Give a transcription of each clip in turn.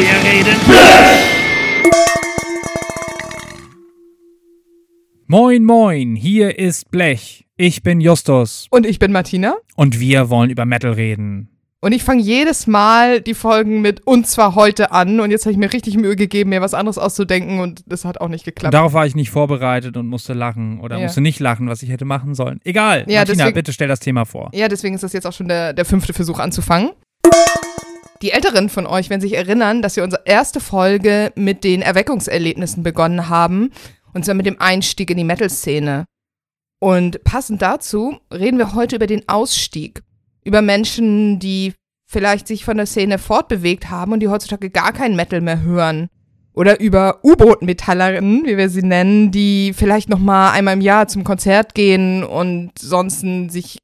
wir reden. Moin, moin, hier ist Blech. Ich bin Justus. Und ich bin Martina. Und wir wollen über Metal reden. Und ich fange jedes Mal die Folgen mit und zwar heute an. Und jetzt habe ich mir richtig Mühe gegeben, mir was anderes auszudenken und das hat auch nicht geklappt. Darauf war ich nicht vorbereitet und musste lachen oder Ja. musste nicht lachen, was ich hätte machen sollen. Egal. Ja, Martina, deswegen- bitte stell das Thema vor. Ja, deswegen ist das jetzt auch schon der, der fünfte Versuch anzufangen. Die Älteren von euch werden sich erinnern, dass wir unsere erste Folge mit den Erweckungserlebnissen begonnen haben. Und zwar mit dem Einstieg in die Metal-Szene. Und passend dazu reden wir heute über den Ausstieg. Über Menschen, die vielleicht sich von der Szene fortbewegt haben und die heutzutage gar kein Metal mehr hören. Oder über U-Boot-Metallerinnen, wie wir sie nennen, die vielleicht noch mal einmal im Jahr zum Konzert gehen und sonst sich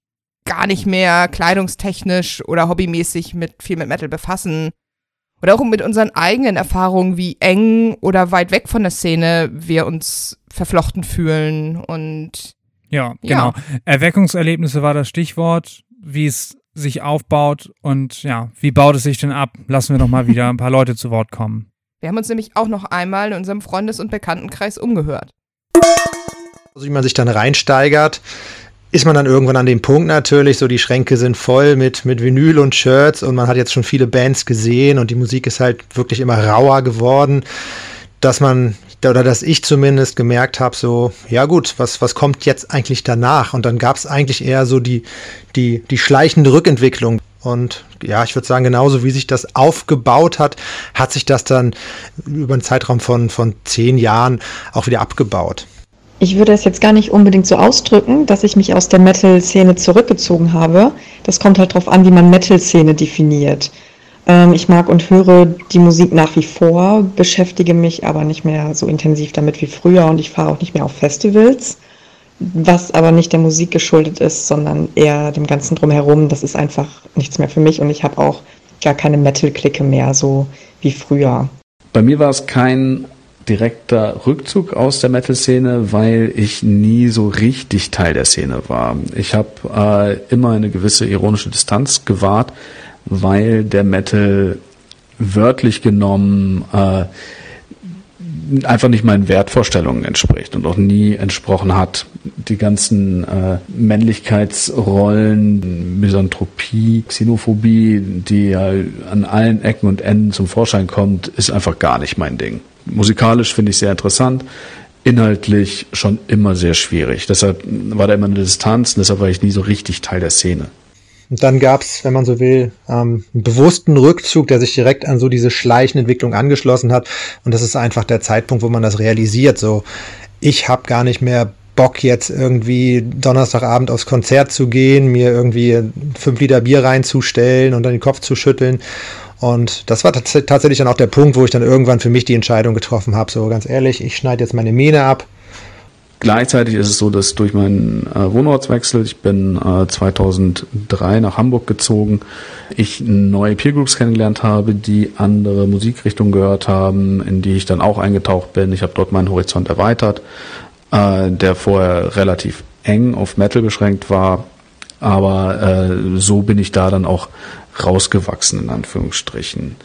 gar nicht mehr kleidungstechnisch oder hobbymäßig mit viel mit Metal befassen. Oder auch mit unseren eigenen Erfahrungen, wie eng oder weit weg von der Szene wir uns verflochten fühlen. Und Ja, Ja. genau. Erweckungserlebnisse war das Stichwort, wie es sich aufbaut und ja, wie baut es sich denn ab? Lassen wir doch mal wieder ein paar Leute zu Wort kommen. wir haben uns nämlich auch noch einmal in unserem Freundes- und Bekanntenkreis umgehört. Also wie man sich dann reinsteigert, ist man dann irgendwann an dem Punkt natürlich, so die Schränke sind voll mit, mit Vinyl und Shirts und man hat jetzt schon viele Bands gesehen und die Musik ist halt wirklich immer rauer geworden, dass man, oder dass ich zumindest gemerkt habe, so, ja gut, was, was kommt jetzt eigentlich danach? Und dann gab es eigentlich eher so die, die, die schleichende Rückentwicklung. Und ja, ich würde sagen, genauso wie sich das aufgebaut hat, hat sich das dann über einen Zeitraum von, von zehn Jahren auch wieder abgebaut. Ich würde es jetzt gar nicht unbedingt so ausdrücken, dass ich mich aus der Metal-Szene zurückgezogen habe. Das kommt halt darauf an, wie man Metal-Szene definiert. Ähm, ich mag und höre die Musik nach wie vor, beschäftige mich aber nicht mehr so intensiv damit wie früher und ich fahre auch nicht mehr auf Festivals, was aber nicht der Musik geschuldet ist, sondern eher dem Ganzen drumherum. Das ist einfach nichts mehr für mich und ich habe auch gar keine Metal-Clique mehr, so wie früher. Bei mir war es kein direkter Rückzug aus der Metal-Szene, weil ich nie so richtig Teil der Szene war. Ich habe äh, immer eine gewisse ironische Distanz gewahrt, weil der Metal wörtlich genommen äh, einfach nicht meinen Wertvorstellungen entspricht und auch nie entsprochen hat. Die ganzen äh, Männlichkeitsrollen, Misanthropie, Xenophobie, die ja an allen Ecken und Enden zum Vorschein kommt, ist einfach gar nicht mein Ding. Musikalisch finde ich sehr interessant, inhaltlich schon immer sehr schwierig. Deshalb war da immer eine Distanz und deshalb war ich nie so richtig Teil der Szene. Und dann gab es, wenn man so will, ähm, einen bewussten Rückzug, der sich direkt an so diese schleichende Entwicklung angeschlossen hat. Und das ist einfach der Zeitpunkt, wo man das realisiert. So, ich habe gar nicht mehr Bock jetzt irgendwie Donnerstagabend aufs Konzert zu gehen, mir irgendwie fünf Liter Bier reinzustellen und dann den Kopf zu schütteln. Und das war tats tatsächlich dann auch der Punkt, wo ich dann irgendwann für mich die Entscheidung getroffen habe. So ganz ehrlich, ich schneide jetzt meine Mähne ab. Gleichzeitig ist es so, dass durch meinen äh, Wohnortswechsel, ich bin äh, 2003 nach Hamburg gezogen, ich neue Peer Groups kennengelernt habe, die andere Musikrichtungen gehört haben, in die ich dann auch eingetaucht bin. Ich habe dort meinen Horizont erweitert, äh, der vorher relativ eng auf Metal beschränkt war, aber äh, so bin ich da dann auch rausgewachsen in Anführungsstrichen.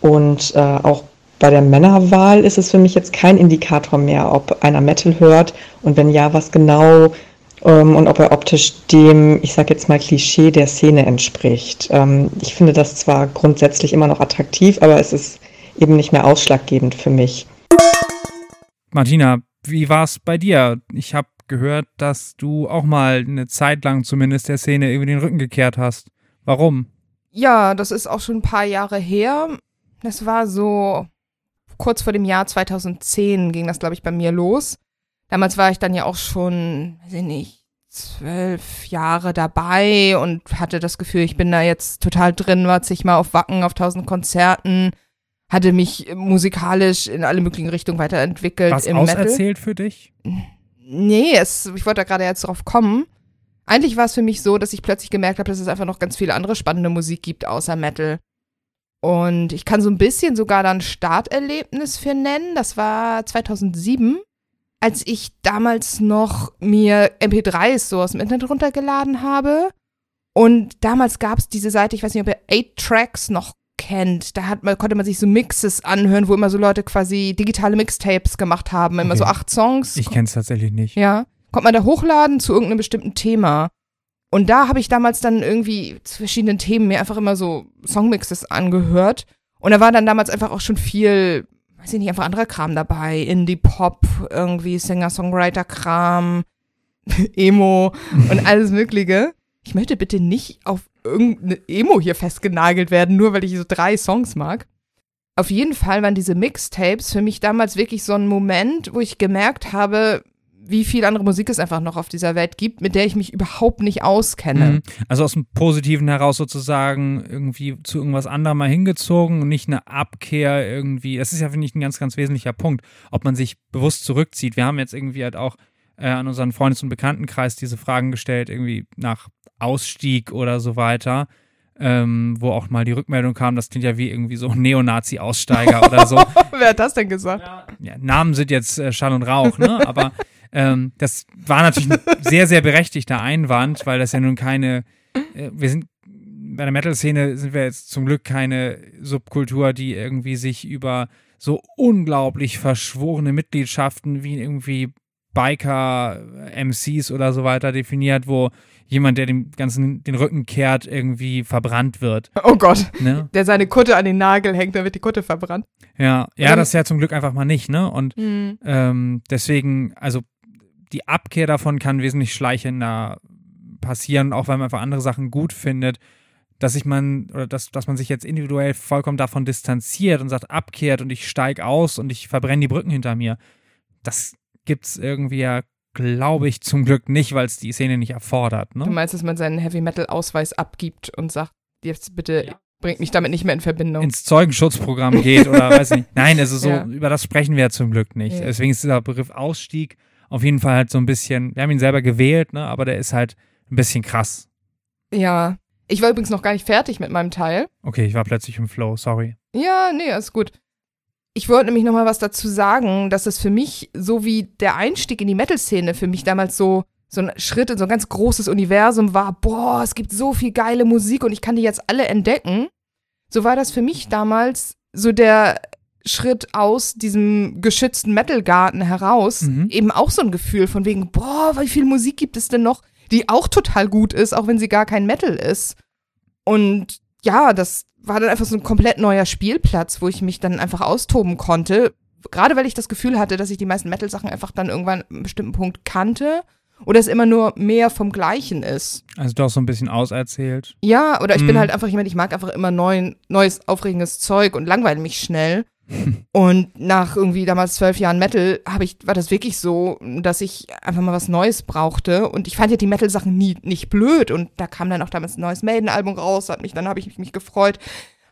Und äh, auch bei der Männerwahl ist es für mich jetzt kein Indikator mehr, ob einer Metal hört und wenn ja, was genau ähm, und ob er optisch dem, ich sag jetzt mal, Klischee der Szene entspricht. Ähm, ich finde das zwar grundsätzlich immer noch attraktiv, aber es ist eben nicht mehr ausschlaggebend für mich. Martina, wie war es bei dir? Ich habe gehört, dass du auch mal eine Zeit lang zumindest der Szene über den Rücken gekehrt hast. Warum? Ja, das ist auch schon ein paar Jahre her. Das war so kurz vor dem Jahr 2010 ging das, glaube ich, bei mir los. Damals war ich dann ja auch schon, weiß ich nicht, zwölf Jahre dabei und hatte das Gefühl, ich bin da jetzt total drin, war zig mal auf Wacken, auf tausend Konzerten, hatte mich musikalisch in alle möglichen Richtungen weiterentwickelt Was im Metal. auserzählt für dich? Nee, es, ich wollte da gerade jetzt drauf kommen. Eigentlich war es für mich so, dass ich plötzlich gemerkt habe, dass es einfach noch ganz viele andere spannende Musik gibt außer Metal. Und ich kann so ein bisschen sogar dann Starterlebnis für nennen. Das war 2007, als ich damals noch mir MP3s so aus dem Internet runtergeladen habe. Und damals gab es diese Seite, ich weiß nicht, ob ihr 8 Tracks noch kennt, da hat man, konnte man sich so Mixes anhören, wo immer so Leute quasi digitale Mixtapes gemacht haben, immer Okay. so acht Songs. Ich kenne es tatsächlich nicht. Ja. Konnte man da hochladen zu irgendeinem bestimmten Thema. Und da habe ich damals dann irgendwie zu verschiedenen Themen mir einfach immer so Songmixes angehört. Und da war dann damals einfach auch schon viel, weiß ich nicht, einfach anderer Kram dabei. Indie-Pop, irgendwie Singer-Songwriter-Kram, Emo und alles Mögliche. Ich möchte bitte nicht auf irgendeine Emo hier festgenagelt werden, nur weil ich so drei Songs mag. Auf jeden Fall waren diese Mixtapes für mich damals wirklich so ein Moment, wo ich gemerkt habe, wie viel andere Musik es einfach noch auf dieser Welt gibt, mit der ich mich überhaupt nicht auskenne. Mhm. Also aus dem Positiven heraus sozusagen irgendwie zu irgendwas anderem mal hingezogen und nicht eine Abkehr irgendwie. Das ist ja, finde ich, ein ganz, ganz wesentlicher Punkt, ob man sich bewusst zurückzieht. Wir haben jetzt irgendwie halt auch äh, an unseren Freundes- und Bekanntenkreis diese Fragen gestellt, irgendwie nach Ausstieg oder so weiter. Ähm, wo auch mal die Rückmeldung kam, das klingt ja wie irgendwie so ein Neonazi-Aussteiger oder so. Wer hat das denn gesagt? ja, Namen sind jetzt äh, Schall und Rauch, ne? Aber ähm, das war natürlich ein sehr, sehr berechtigter Einwand, weil das ja nun keine, äh, wir sind bei der Metal-Szene sind wir jetzt zum Glück keine Subkultur, die irgendwie sich über so unglaublich verschworene Mitgliedschaften wie irgendwie Biker-MCs oder so weiter definiert, wo jemand, der dem Ganzen den Rücken kehrt, irgendwie verbrannt wird. Oh Gott, Ne? der seine Kutte an den Nagel hängt, dann wird die Kutte verbrannt. Ja, ja, Oder- das ist ja zum Glück einfach mal nicht, ne? Und Ähm, deswegen, also die Abkehr davon kann wesentlich schleichender passieren, auch weil man einfach andere Sachen gut findet, dass sich man oder dass, dass man sich jetzt individuell vollkommen davon distanziert und sagt, abkehrt und ich steig aus und ich verbrenne die Brücken hinter mir. Das gibt's irgendwie ja, glaube ich, zum Glück nicht, weil es die Szene nicht erfordert, Du ne? meinst, dass man seinen Heavy-Metal-Ausweis abgibt und sagt, jetzt bitte bringt mich damit nicht mehr in Verbindung. ins Zeugenschutzprogramm geht oder weiß nicht. Nein, also so, Ja. über das sprechen wir ja zum Glück nicht. Ja. Deswegen ist dieser Begriff Ausstieg auf jeden Fall halt so ein bisschen, wir haben ihn selber gewählt, ne, aber der ist halt ein bisschen krass. ja. Ich war übrigens noch gar nicht fertig mit meinem Teil. Okay, ich war plötzlich im Flow, sorry. Ja, nee, ist gut. Ich wollte nämlich noch mal was dazu sagen, dass es für mich, so wie der Einstieg in die Metal-Szene für mich damals so, so ein Schritt in so ein ganz großes Universum war, boah, es gibt so viel geile Musik und ich kann die jetzt alle entdecken. So war das für mich damals so der Schritt aus diesem geschützten Metal-Garten heraus, Mhm. eben auch so ein Gefühl von wegen, boah, wie viel Musik gibt es denn noch, die auch total gut ist, auch wenn sie gar kein Metal ist. Und ja, das war dann einfach so ein komplett neuer Spielplatz, wo ich mich dann einfach austoben konnte. Gerade weil ich das Gefühl hatte, dass ich die meisten Metal-Sachen einfach dann irgendwann an einem bestimmten Punkt kannte oder es immer nur mehr vom Gleichen ist. Also doch so ein bisschen auserzählt. Ja, oder ich bin Mhm. halt einfach jemand, ich mag einfach immer neuen, neues, aufregendes Zeug und langweile mich schnell. Und nach irgendwie damals zwölf Jahren Metal habe ich, war das wirklich so, dass ich einfach mal was Neues brauchte. Und ich fand ja die Metal-Sachen nie nicht blöd. Und da kam dann auch damals ein neues Maiden-Album raus, hat mich, dann habe ich mich gefreut,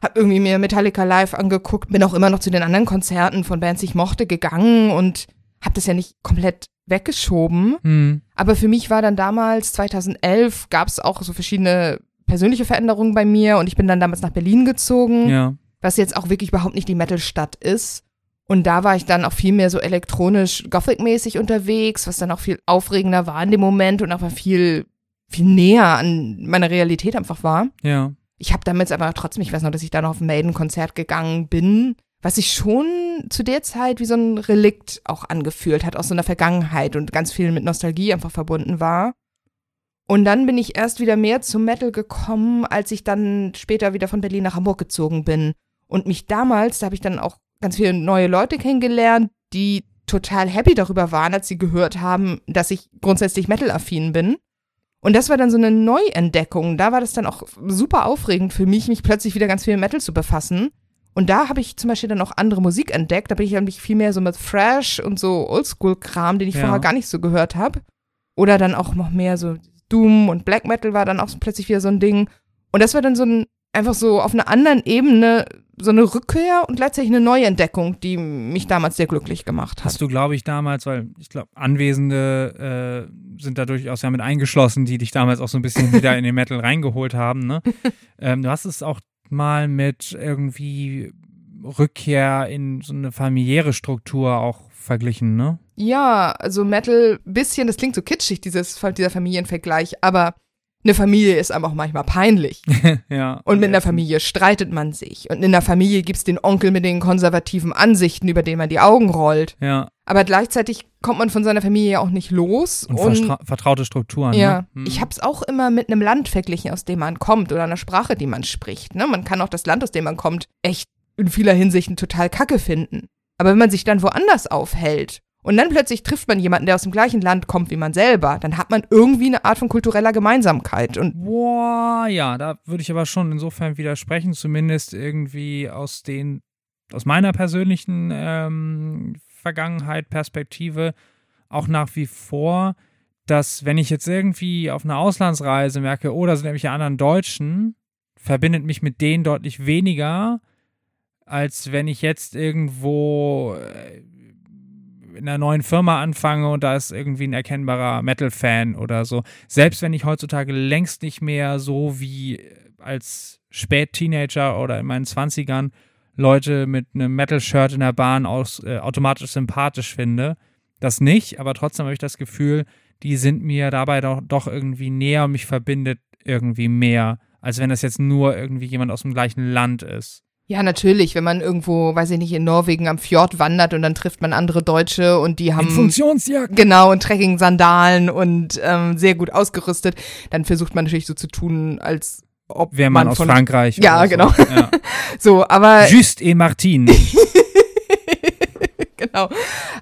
habe irgendwie mir Metallica live angeguckt, bin auch immer noch zu den anderen Konzerten von Bands, die ich mochte, gegangen und habe das ja nicht komplett weggeschoben. Hm. Aber für mich war dann damals, 2011, gab es auch so verschiedene persönliche Veränderungen bei mir und ich bin dann damals nach Berlin gezogen, Ja. Was jetzt auch wirklich überhaupt nicht die Metal-Stadt ist. Und da war ich dann auch viel mehr so elektronisch Gothic-mäßig unterwegs, was dann auch viel aufregender war in dem Moment und einfach viel, viel näher an meiner Realität einfach war. Ja. Ich habe damals aber trotzdem, ich weiß noch, dass ich da noch auf ein Maiden-Konzert gegangen bin, was sich schon zu der Zeit wie so ein Relikt auch angefühlt hat aus so einer Vergangenheit und ganz viel mit Nostalgie einfach verbunden war. Und dann bin ich erst wieder mehr zum Metal gekommen, als ich dann später wieder von Berlin nach Hamburg gezogen bin. Und mich damals, da habe ich dann auch ganz viele neue Leute kennengelernt, die total happy darüber waren, als sie gehört haben, dass ich grundsätzlich Metal-affin bin. Und das war dann so eine Neuentdeckung. Da war das dann auch super aufregend für mich, mich plötzlich wieder ganz viel mit Metal zu befassen. Und da habe ich zum Beispiel dann auch andere Musik entdeckt. Da bin ich nämlich viel mehr so mit Thrash und so Oldschool-Kram, den ich Ja. vorher gar nicht so gehört habe. Oder dann auch noch mehr so Doom und Black Metal war dann auch plötzlich wieder so ein Ding. Und das war dann so ein, einfach so auf einer anderen Ebene so eine Rückkehr und gleichzeitig eine Neuentdeckung, die mich damals sehr glücklich gemacht hat. Hast du, glaube ich, damals, weil ich glaube, Anwesende äh, sind da durchaus ja mit eingeschlossen, die dich damals auch so ein bisschen wieder in den Metal reingeholt haben, ne? ähm, du hast es auch mal mit irgendwie Rückkehr in so eine familiäre Struktur auch verglichen, ne? Ja, also Metal, bisschen, das klingt so kitschig, dieses, dieser Familienvergleich, aber Eine Familie ist einem auch manchmal peinlich. ja. Und mit einer Familie streitet man sich. Und in der Familie gibt es den Onkel mit den konservativen Ansichten, über den man die Augen rollt. Ja. Aber gleichzeitig kommt man von seiner Familie ja auch nicht los. Und, und vertraute Strukturen. Ja. Ne? Hm. Ich habe es auch immer mit einem Land verglichen, aus dem man kommt oder einer Sprache, die man spricht. Ne? Man kann auch das Land, aus dem man kommt, echt in vieler Hinsicht total kacke finden. Aber wenn man sich dann woanders aufhält und dann plötzlich trifft man jemanden, der aus dem gleichen Land kommt wie man selber, dann hat man irgendwie eine Art von kultureller Gemeinsamkeit. Und Boah, ja, da würde ich aber schon insofern widersprechen, zumindest irgendwie aus den, aus meiner persönlichen ähm, Vergangenheit, Perspektive, auch nach wie vor, dass wenn ich jetzt irgendwie auf einer Auslandsreise merke, oh, da sind irgendwelche anderen Deutschen, verbindet mich mit denen deutlich weniger, als wenn ich jetzt irgendwo äh, in einer neuen Firma anfange und da ist irgendwie ein erkennbarer Metal-Fan oder so. Selbst wenn ich heutzutage längst nicht mehr so wie als Spät-Teenager oder in meinen 20ern Leute mit einem Metal-Shirt in der Bahn aus, äh, automatisch sympathisch finde. Das nicht, aber trotzdem habe ich das Gefühl, die sind mir dabei doch, doch irgendwie näher und mich verbindet irgendwie mehr, als wenn das jetzt nur irgendwie jemand aus dem gleichen Land ist. Ja, natürlich, wenn man irgendwo, weiß ich nicht, in Norwegen am Fjord wandert und dann trifft man andere Deutsche und die haben. In Funktionsjacken. Genau, und Trekking-Sandalen und ähm, sehr gut ausgerüstet, dann versucht man natürlich so zu tun, als ob. Wäre man, man, aus von, Frankreich. Ja, so. genau. Ja. so, aber. Just et Martin. genau.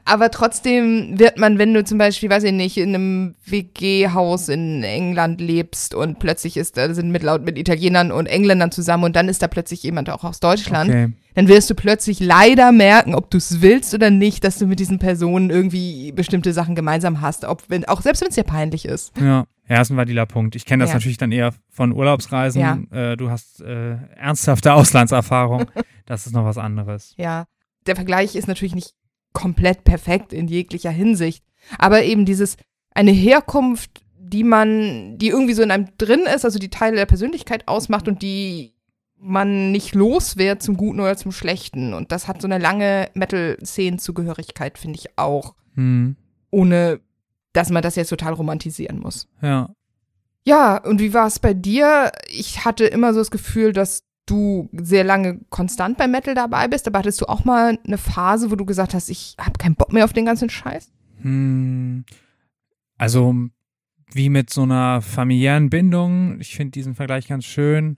Aber trotzdem wird man, wenn du zum Beispiel, weiß ich nicht, in einem WG-Haus in England lebst und plötzlich ist, da sind mit laut mit Italienern und Engländern zusammen und dann ist da plötzlich jemand auch aus Deutschland, okay. dann wirst du plötzlich leider merken, ob du es willst oder nicht, dass du mit diesen Personen irgendwie bestimmte Sachen gemeinsam hast, ob wenn, auch selbst wenn es dir peinlich ist. Ja. Ja, ist ein valider Punkt. Ich kenne das Ja. natürlich dann eher von Urlaubsreisen. Ja. Äh, du hast äh, ernsthafte Auslandserfahrung. das ist noch was anderes. Ja, der Vergleich ist natürlich nicht komplett perfekt in jeglicher Hinsicht, aber eben dieses eine Herkunft, die man, die irgendwie so in einem drin ist, also die Teile der Persönlichkeit ausmacht und die man nicht los wird zum Guten oder zum Schlechten. Und das hat so eine lange Metal-Szenen-Zugehörigkeit, finde ich auch, Hm. ohne dass man das jetzt total romantisieren muss. Ja. Ja, und wie war es bei dir? Ich hatte immer so das Gefühl, dass du sehr lange konstant beim Metal dabei bist, aber hattest du auch mal eine Phase, wo du gesagt hast, ich habe keinen Bock mehr auf den ganzen Scheiß? Hm. Also, wie mit so einer familiären Bindung, ich finde diesen Vergleich ganz schön.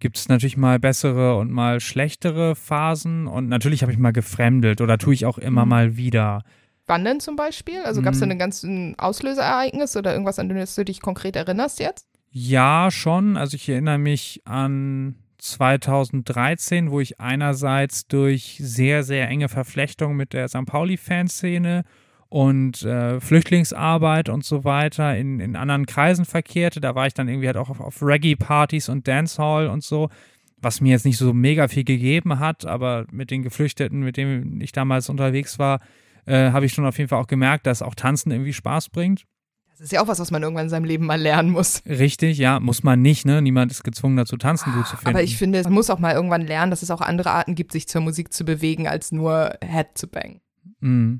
Gibt es natürlich mal bessere und mal schlechtere Phasen und natürlich habe ich mal gefremdelt oder tue ich auch immer Mhm. mal wieder. Wann denn zum Beispiel? Also gab es da Hm. ein ganzen Auslöseereignis oder irgendwas, an das du dich konkret erinnerst jetzt? Ja, schon. Also ich erinnere mich an 2013, wo ich einerseits durch sehr, sehr enge Verflechtung mit der St. Pauli-Fanszene und äh, Flüchtlingsarbeit und so weiter in, in anderen Kreisen verkehrte. Da war ich dann irgendwie halt auch auf, auf Reggae-Partys und Dancehall und so, was mir jetzt nicht so mega viel gegeben hat, aber mit den Geflüchteten, mit denen ich damals unterwegs war, äh, habe ich schon auf jeden Fall auch gemerkt, dass auch Tanzen irgendwie Spaß bringt. Das ist ja auch was, was man irgendwann in seinem Leben mal lernen muss. Richtig, ja, muss man nicht, ne? Niemand ist gezwungen dazu, tanzen gut zu finden. Aber ich finde, man muss auch mal irgendwann lernen, dass es auch andere Arten gibt, sich zur Musik zu bewegen, als nur Head zu bang. Mm.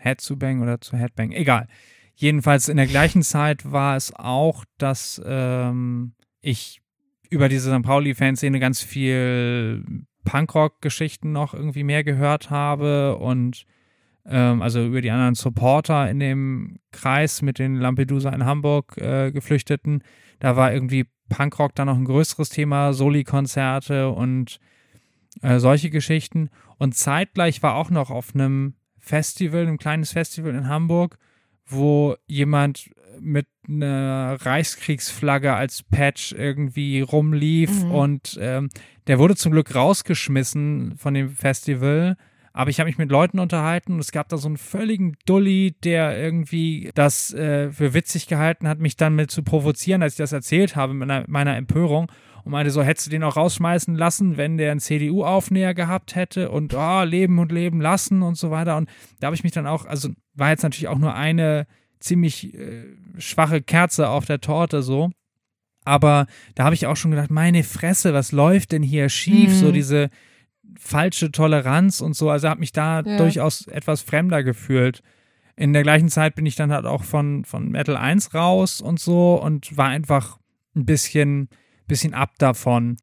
Head zu Bang oder zu Headbang, egal. Jedenfalls in der gleichen Zeit war es auch, dass ähm, ich über diese St. Pauli-Fanszene ganz viel Punkrock-Geschichten noch irgendwie mehr gehört habe und ähm, also über die anderen Supporter in dem Kreis mit den Lampedusa in Hamburg äh, Geflüchteten. Da war irgendwie Punkrock dann noch ein größeres Thema, Soli-Konzerte und äh, solche Geschichten. Und zeitgleich war auch noch auf einem Festival, ein kleines Festival in Hamburg, wo jemand mit einer Reichskriegsflagge als Patch irgendwie rumlief Mhm. und ähm, der wurde zum Glück rausgeschmissen von dem Festival. Aber ich habe mich mit Leuten unterhalten und es gab da so einen völligen Dulli, der irgendwie das äh, für witzig gehalten hat, mich dann mit zu provozieren, als ich das erzählt habe, mit meiner, meiner Empörung. Und meinte so, hättest du den auch rausschmeißen lassen, wenn der einen CDU-Aufnäher gehabt hätte und oh, leben und leben lassen und so weiter. Und da habe ich mich dann auch, also war jetzt natürlich auch nur eine ziemlich äh, schwache Kerze auf der Torte so. Aber da habe ich auch schon gedacht, meine Fresse, was läuft denn hier schief? Mhm. So diese falsche Toleranz und so. Also habe mich da Ja. durchaus etwas fremder gefühlt. In der gleichen Zeit bin ich dann halt auch von, von Metal 1 raus und so und war einfach ein bisschen, bisschen ab davon.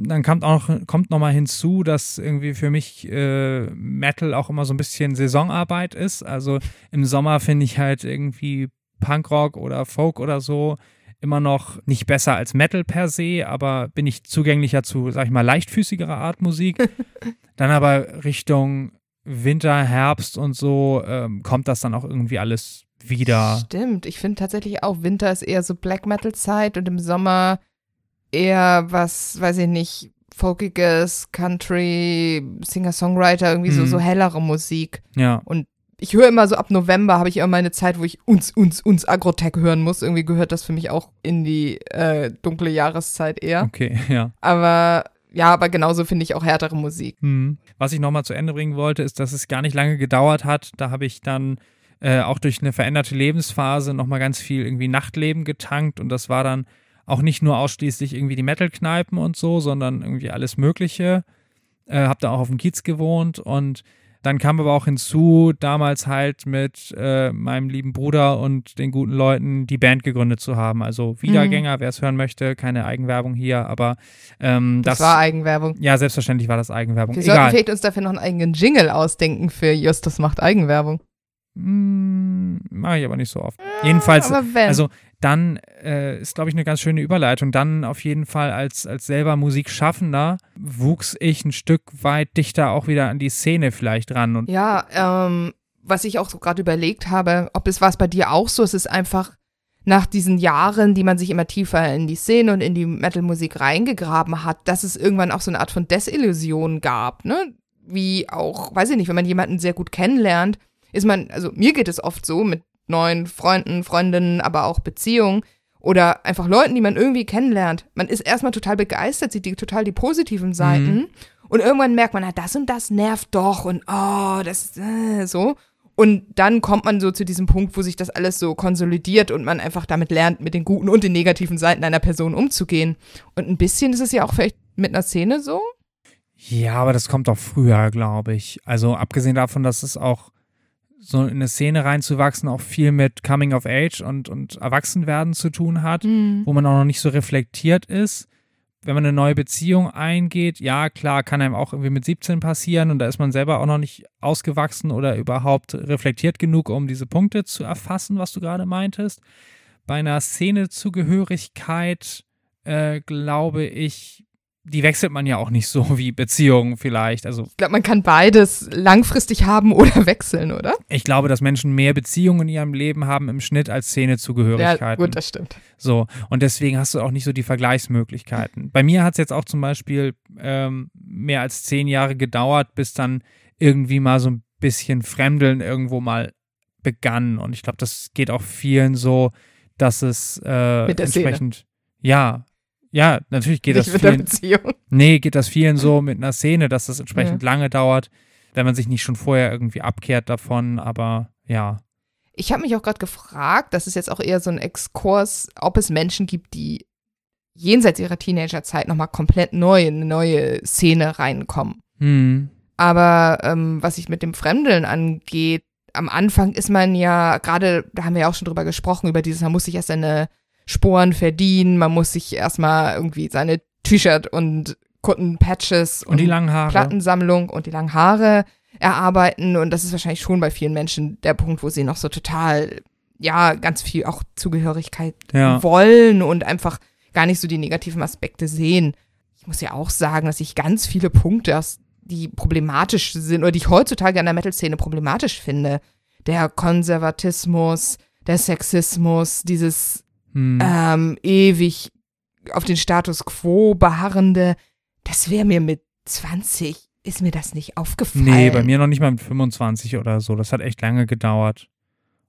Dann kommt auch kommt noch mal hinzu, dass irgendwie für mich äh, Metal auch immer so ein bisschen Saisonarbeit ist. Also im Sommer finde ich halt irgendwie Punkrock oder Folk oder so immer noch nicht besser als Metal per se, aber bin ich zugänglicher zu, sag ich mal, leichtfüßigerer Art Musik. dann aber Richtung Winter, Herbst und so ähm, kommt das dann auch irgendwie alles wieder. Stimmt, ich finde tatsächlich auch, Winter ist eher so Black Metal Zeit und im Sommer eher was, weiß ich nicht, folkiges, Country, Singer-Songwriter, irgendwie mhm. so, so hellere Musik. Ja. Und ich höre immer so ab November habe ich immer meine Zeit, wo ich uns, uns, uns Agrotech hören muss. Irgendwie gehört das für mich auch in die äh, dunkle Jahreszeit eher. Okay, ja. Aber ja, aber genauso finde ich auch härtere Musik. Mhm. Was ich nochmal zu Ende bringen wollte, ist, dass es gar nicht lange gedauert hat. Da habe ich dann äh, auch durch eine veränderte Lebensphase nochmal ganz viel irgendwie Nachtleben getankt und das war dann auch nicht nur ausschließlich irgendwie die Metal-Kneipen und so, sondern irgendwie alles Mögliche. Äh, hab da auch auf dem Kiez gewohnt und dann kam aber auch hinzu, damals halt mit äh, meinem lieben Bruder und den guten Leuten die Band gegründet zu haben. Also Wiedergänger, mhm. wer es hören möchte, keine Eigenwerbung hier, aber ähm, das, das, war Eigenwerbung. Ja, selbstverständlich war das Eigenwerbung. Wir sollten vielleicht uns dafür noch einen eigenen Jingle ausdenken für Justus macht Eigenwerbung. Hm, mache ich aber nicht so oft. Ja, Jedenfalls, also dann äh, ist, glaube ich, eine ganz schöne Überleitung. Dann auf jeden Fall als, als selber Musikschaffender wuchs ich ein Stück weit dichter auch wieder an die Szene vielleicht ran. Und ja, ähm, was ich auch so gerade überlegt habe, ob es war es bei dir auch so, es ist einfach nach diesen Jahren, die man sich immer tiefer in die Szene und in die Metal-Musik reingegraben hat, dass es irgendwann auch so eine Art von Desillusion gab, ne? Wie auch, weiß ich nicht, wenn man jemanden sehr gut kennenlernt, ist man, also mir geht es oft so mit neuen Freunden, Freundinnen, aber auch Beziehungen oder einfach Leuten, die man irgendwie kennenlernt. Man ist erstmal total begeistert, sieht die total die positiven Seiten mhm. und irgendwann merkt man, na, das und das nervt doch und oh, das äh, so. Und dann kommt man so zu diesem Punkt, wo sich das alles so konsolidiert und man einfach damit lernt, mit den guten und den negativen Seiten einer Person umzugehen. Und ein bisschen ist es ja auch vielleicht mit einer Szene so. Ja, aber das kommt auch früher, glaube ich. Also abgesehen davon, dass es auch so in eine Szene reinzuwachsen auch viel mit Coming of Age und, und Erwachsenwerden zu tun hat, mhm. wo man auch noch nicht so reflektiert ist. Wenn man eine neue Beziehung eingeht, ja, klar, kann einem auch irgendwie mit 17 passieren und da ist man selber auch noch nicht ausgewachsen oder überhaupt reflektiert genug, um diese Punkte zu erfassen, was du gerade meintest. Bei einer Szenezugehörigkeit, äh, glaube ich, die wechselt man ja auch nicht so wie Beziehungen vielleicht. Also ich glaube, man kann beides langfristig haben oder wechseln, oder? Ich glaube, dass Menschen mehr Beziehungen in ihrem Leben haben im Schnitt als Szenezugehörigkeiten. Ja, gut, das stimmt. So, und deswegen hast du auch nicht so die Vergleichsmöglichkeiten. Bei mir hat es jetzt auch zum Beispiel ähm, mehr als zehn Jahre gedauert, bis dann irgendwie mal so ein bisschen Fremdeln irgendwo mal begann. Und ich glaube, das geht auch vielen so, dass es äh, entsprechend, Szene. ja, ja, natürlich geht Nicht das vielen. Beziehung. Nee, geht das vielen so mit einer Szene, dass das entsprechend ja. lange dauert, wenn man sich nicht schon vorher irgendwie abkehrt davon, aber ja. Ich habe mich auch gerade gefragt, das ist jetzt auch eher so ein Exkurs, ob es Menschen gibt, die jenseits ihrer Teenagerzeit nochmal komplett neu in eine neue Szene reinkommen. Hm. Aber ähm, was sich mit dem Fremdeln angeht, am Anfang ist man ja, gerade, da haben wir ja auch schon drüber gesprochen, über dieses, man muss sich erst eine Sporen verdienen. Man muss sich erstmal irgendwie seine T-Shirt und Kutten-Patches und, und die langen Haare. Plattensammlung und die langen Haare erarbeiten. Und das ist wahrscheinlich schon bei vielen Menschen der Punkt, wo sie noch so total, ja, ganz viel auch Zugehörigkeit ja. wollen und einfach gar nicht so die negativen Aspekte sehen. Ich muss ja auch sagen, dass ich ganz viele Punkte, die problematisch sind oder die ich heutzutage an der Metal-Szene problematisch finde. Der Konservatismus, der Sexismus, dieses hm. ähm, ewig auf den Status quo beharrende, das wäre mir mit 20, ist mir das nicht aufgefallen. Nee, bei mir noch nicht mal mit 25 oder so. Das hat echt lange gedauert.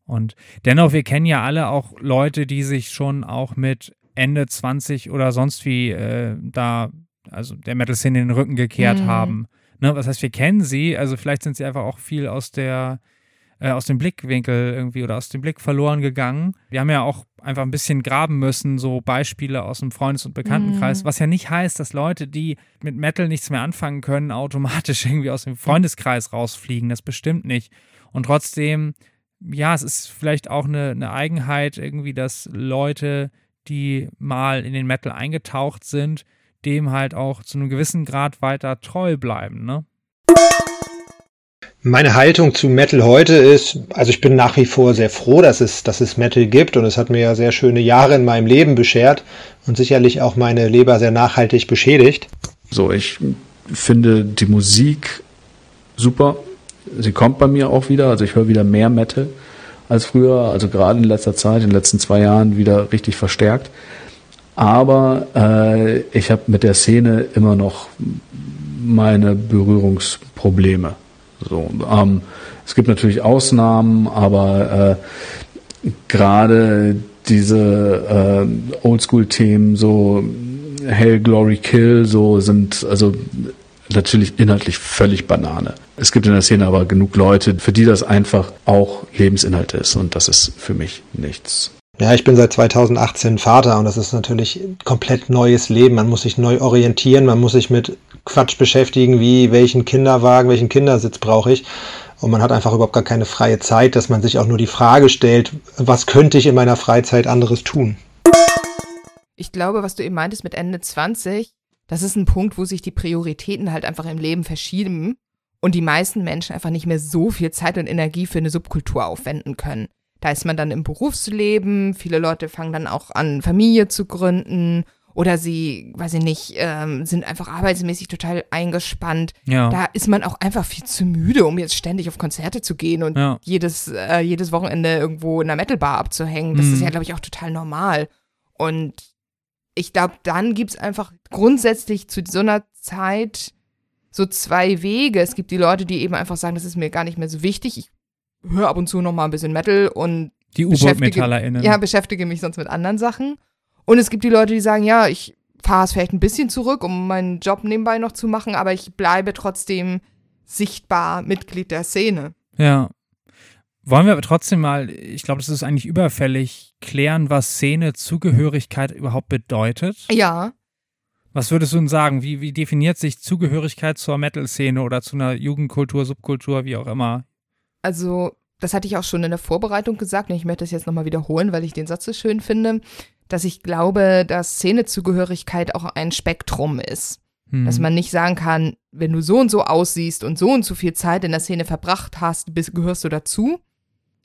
Und dennoch, wir kennen ja alle auch Leute, die sich schon auch mit Ende 20 oder sonst wie äh, da, also der Metal-Szene in den Rücken gekehrt mhm. haben. Ne, was heißt, wir kennen sie, also vielleicht sind sie einfach auch viel aus der äh, aus dem Blickwinkel irgendwie oder aus dem Blick verloren gegangen. Wir haben ja auch einfach ein bisschen graben müssen, so Beispiele aus dem Freundes- und Bekanntenkreis, mhm. was ja nicht heißt, dass Leute, die mit Metal nichts mehr anfangen können, automatisch irgendwie aus dem Freundeskreis rausfliegen. Das bestimmt nicht. Und trotzdem, ja, es ist vielleicht auch eine, eine Eigenheit irgendwie, dass Leute, die mal in den Metal eingetaucht sind, dem halt auch zu einem gewissen Grad weiter treu bleiben, ne? Meine Haltung zu Metal heute ist, also ich bin nach wie vor sehr froh, dass es, dass es Metal gibt und es hat mir ja sehr schöne Jahre in meinem Leben beschert und sicherlich auch meine Leber sehr nachhaltig beschädigt. So, ich finde die Musik super. Sie kommt bei mir auch wieder, also ich höre wieder mehr Metal als früher, also gerade in letzter Zeit, in den letzten zwei Jahren wieder richtig verstärkt. Aber äh, ich habe mit der Szene immer noch meine Berührungsprobleme. So, ähm, es gibt natürlich Ausnahmen, aber äh, gerade diese äh, Oldschool-Themen, so Hell, Glory, Kill, so sind also natürlich inhaltlich völlig Banane. Es gibt in der Szene aber genug Leute, für die das einfach auch Lebensinhalt ist und das ist für mich nichts. Ja, ich bin seit 2018 Vater und das ist natürlich komplett neues Leben. Man muss sich neu orientieren, man muss sich mit Quatsch beschäftigen, wie welchen Kinderwagen, welchen Kindersitz brauche ich. Und man hat einfach überhaupt gar keine freie Zeit, dass man sich auch nur die Frage stellt, was könnte ich in meiner Freizeit anderes tun? Ich glaube, was du eben meintest mit Ende 20, das ist ein Punkt, wo sich die Prioritäten halt einfach im Leben verschieben und die meisten Menschen einfach nicht mehr so viel Zeit und Energie für eine Subkultur aufwenden können. Da ist man dann im Berufsleben, viele Leute fangen dann auch an, Familie zu gründen oder sie, weiß ich nicht, ähm, sind einfach arbeitsmäßig total eingespannt. Ja. Da ist man auch einfach viel zu müde, um jetzt ständig auf Konzerte zu gehen und Ja. jedes, äh, jedes Wochenende irgendwo in einer Metalbar abzuhängen. Das Mhm. ist ja, glaube ich, auch total normal. Und ich glaube, dann gibt's einfach grundsätzlich zu so einer Zeit so zwei Wege. Es gibt die Leute, die eben einfach sagen, das ist mir gar nicht mehr so wichtig. Ich höre ab und zu noch mal ein bisschen Metal und Die U-Boot-MetallerInnen. ja, beschäftige mich sonst mit anderen Sachen. Und es gibt die Leute, die sagen, ja, ich fahre es vielleicht ein bisschen zurück, um meinen Job nebenbei noch zu machen, aber ich bleibe trotzdem sichtbar Mitglied der Szene. Ja. Wollen wir aber trotzdem mal, ich glaube, das ist eigentlich überfällig, klären, was Szene-Zugehörigkeit überhaupt bedeutet? Ja, Was würdest du denn sagen? Wie, wie definiert sich Zugehörigkeit zur Metal-Szene oder zu einer Jugendkultur, Subkultur, wie auch immer? Also das hatte ich auch schon in der Vorbereitung gesagt und ich möchte das jetzt nochmal wiederholen, weil ich den Satz so schön finde, dass ich glaube, dass Szenezugehörigkeit auch ein Spektrum ist. Hm. Dass man nicht sagen kann, wenn du so und so aussiehst und so und so viel Zeit in der Szene verbracht hast, bist, gehörst du dazu.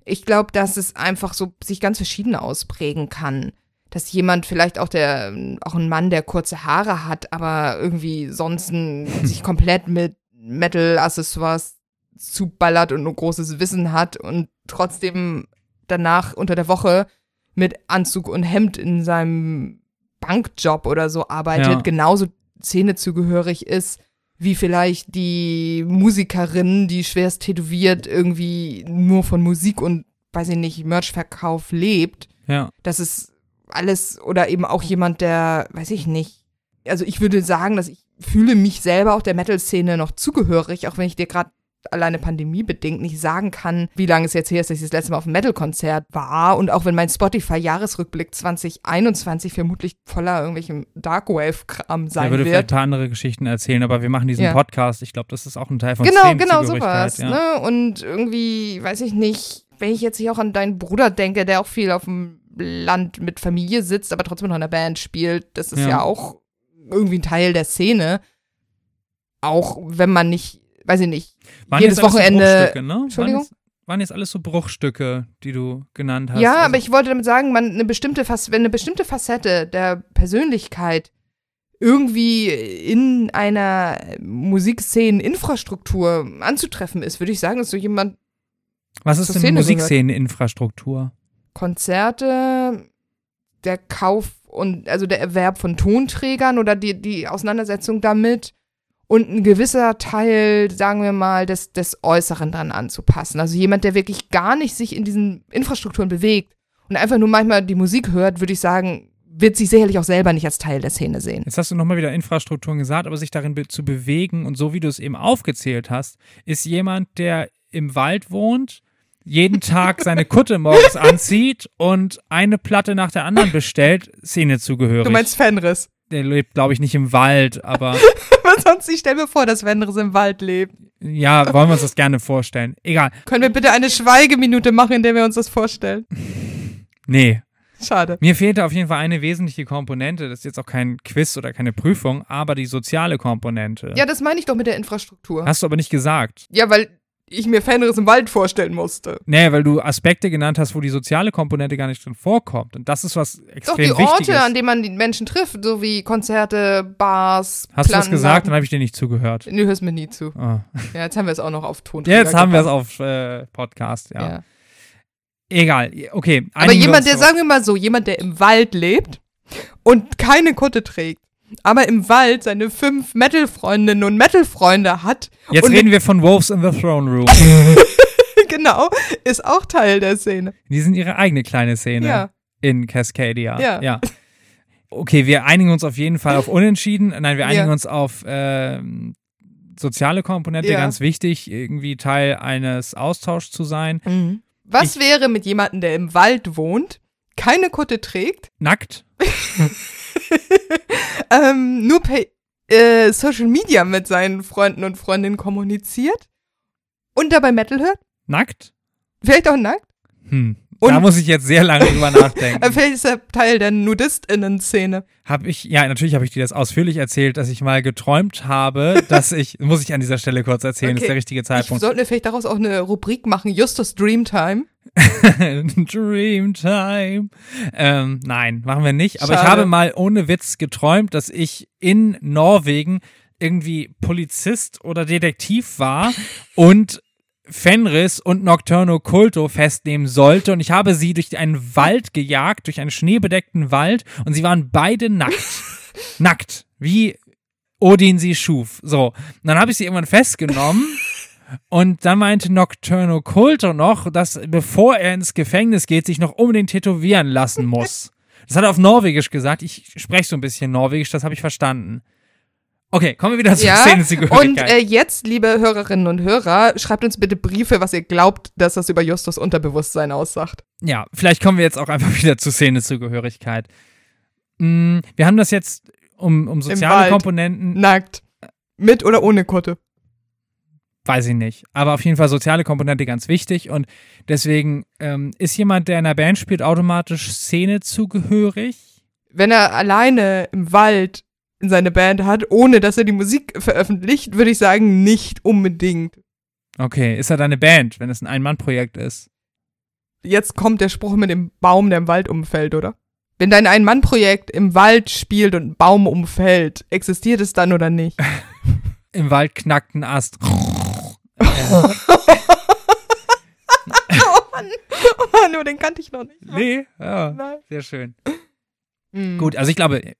Ich glaube, dass es einfach so sich ganz verschieden ausprägen kann. Dass jemand vielleicht auch der, auch ein Mann, der kurze Haare hat, aber irgendwie sonst sich komplett mit Metal-Accessoires zuballert und ein großes Wissen hat und trotzdem danach unter der Woche mit Anzug und Hemd in seinem Bankjob oder so arbeitet, Ja. genauso szenezugehörig ist, wie vielleicht die Musikerin, die schwerst tätowiert irgendwie nur von Musik und, weiß ich nicht, Merchverkauf lebt. Ja. Das ist alles, oder eben auch jemand, der, weiß ich nicht, also ich würde sagen, dass ich fühle mich selber auch der Metal-Szene noch zugehörig, auch wenn ich dir gerade alleine pandemiebedingt nicht sagen kann, wie lange es jetzt her ist, dass ich das letzte Mal auf einem Metal-Konzert war. Und auch wenn mein Spotify-Jahresrückblick 2021 vermutlich voller irgendwelchem Darkwave-Kram sein würde vielleicht wird. ein paar andere Geschichten erzählen, aber wir machen diesen Ja. Podcast. Ich glaube, das ist auch ein Teil von Genau, genau sowas. Ja. Ne? Und irgendwie, weiß ich nicht, wenn ich jetzt hier auch an deinen Bruder denke, der auch viel auf dem Land mit Familie sitzt, aber trotzdem noch in einer Band spielt, das ist Ja. ja, auch irgendwie ein Teil der Szene. Auch wenn man nicht, weiß ich nicht, Waren jedes Wochenende- So Bruchstücke, ne? Entschuldigung? Waren jetzt, waren jetzt alles so Bruchstücke, die du genannt hast. Ja, Also- aber ich wollte damit sagen, man eine bestimmte Fac wenn eine bestimmte Facette der Persönlichkeit irgendwie in einer Musikszenen-Infrastruktur anzutreffen ist, würde ich sagen, dass so jemand Was ist denn Szene Musikszeneninfrastruktur? Konzerte, der Kauf und also der Erwerb von Tonträgern oder die, die Auseinandersetzung damit und ein gewisser Teil, sagen wir mal, des, des Äußeren dran anzupassen. Also jemand, der wirklich gar nicht sich in diesen Infrastrukturen bewegt und einfach nur manchmal die Musik hört, würde ich sagen, wird sich sicherlich auch selber nicht als Teil der Szene sehen. Jetzt hast du nochmal wieder Infrastrukturen gesagt, aber sich darin be zu bewegen und so wie du es eben aufgezählt hast, ist jemand, der im Wald wohnt, jeden Tag seine Kutte morgens anzieht und eine Platte nach der anderen bestellt, Szene zugehörig. Du meinst Fenris. Der lebt, glaube ich, nicht im Wald, aber sonst, ich stell mir vor, dass Fenris im Wald lebt. ja, wollen wir uns das gerne vorstellen. Egal. Können wir bitte eine Schweigeminute machen, in der wir uns das vorstellen? Nee. Schade. Mir fehlte auf jeden Fall eine wesentliche Komponente. Das ist jetzt auch kein Quiz oder keine Prüfung, aber die soziale Komponente. Ja, das meine ich doch mit der Infrastruktur. Hast du aber nicht gesagt. Ja, weil ich mir Fenris im Wald vorstellen musste. Nee, weil du Aspekte genannt hast, wo die soziale Komponente gar nicht drin vorkommt. Und das ist was Doch, extrem die Orte, Wichtiges. an denen man die Menschen trifft, so wie Konzerte, Bars, Hast du was gesagt? Dann habe ich dir nicht zugehört. Du hörst mir nie zu. Oh. Ja, jetzt haben wir es auch noch auf Ton. Ja, jetzt haben wir es auf äh, Podcast, ja. Ja. Egal, okay. Aber jemand, der, sagen wir mal so, jemand, der im Wald lebt und keine Kutte trägt, aber im Wald seine fünf Metal-Freundinnen und Metal-Freunde hat, Jetzt reden wir von Wolves in the Throne Room. genau, ist auch Teil der Szene. Die sind ihre eigene kleine Szene Ja. in Cascadia. Ja. ja. Okay, wir einigen uns auf jeden Fall auf Unentschieden. Nein, wir einigen Ja. uns auf ähm, soziale Komponente, ganz wichtig, irgendwie Teil eines Austauschs zu sein. Was wäre mit jemandem, der im Wald wohnt, keine Kutte trägt, Nackt, ähm, nur per äh, Social Media mit seinen Freunden und Freundinnen kommuniziert und dabei Metal hört? nackt? Vielleicht auch nackt? Hm. Und- da muss ich jetzt sehr lange drüber nachdenken. Vielleicht ist er Teil der NudistInnen-Szene. Habe ich, ja, natürlich habe ich dir das ausführlich erzählt, dass ich mal geträumt habe, dass ich, muss ich an dieser Stelle kurz erzählen, Okay. ist der richtige Ich, Zeitpunkt. sollten wir vielleicht daraus auch eine Rubrik machen, Justus Dreamtime? Dreamtime. Ähm, nein, machen wir nicht. Aber ich Schade. habe mal ohne Witz geträumt, dass ich in Norwegen irgendwie Polizist oder Detektiv war und Fenris und Nocturno Culto festnehmen sollte und ich habe sie durch einen Wald gejagt, durch einen schneebedeckten Wald und sie waren beide nackt. nackt. Wie Odin sie schuf. So. Und dann habe ich sie irgendwann festgenommen und dann meinte Nocturno Culto noch, dass bevor er ins Gefängnis geht, sich noch unbedingt tätowieren lassen muss. Das hat er auf Norwegisch gesagt. Ich spreche so ein bisschen Norwegisch, das habe ich verstanden. Okay, kommen wir wieder zur Ja. Szene Und äh, jetzt, liebe Hörerinnen und Hörer, schreibt uns bitte Briefe, was ihr glaubt, dass das über Justus Unterbewusstsein aussagt. ja, vielleicht kommen wir jetzt auch einfach wieder zur Szenezugehörigkeit. Mm, wir haben das jetzt um, um soziale. Komponenten, Nackt. Mit oder ohne Kutte. weiß ich nicht. Aber auf jeden Fall soziale Komponente ganz wichtig und deswegen ähm, ist jemand, der in einer Band spielt, automatisch Szene zugehörig. Wenn er alleine im Wald in seine Band hat, ohne dass er die Musik veröffentlicht, würde ich sagen, nicht unbedingt. Okay, ist er deine Band, wenn es ein Ein-Mann-Projekt ist? Jetzt kommt der Spruch mit dem Baum, der im Wald umfällt, oder? Wenn dein Ein-Mann-Projekt im Wald spielt und ein Baum umfällt, existiert es dann oder nicht? Im Wald knackt ein Ast. oh Mann, oh Mann, nur den kannte ich noch nicht. nee, ja, Nein. sehr schön. Mhm. Gut, also ich glaube,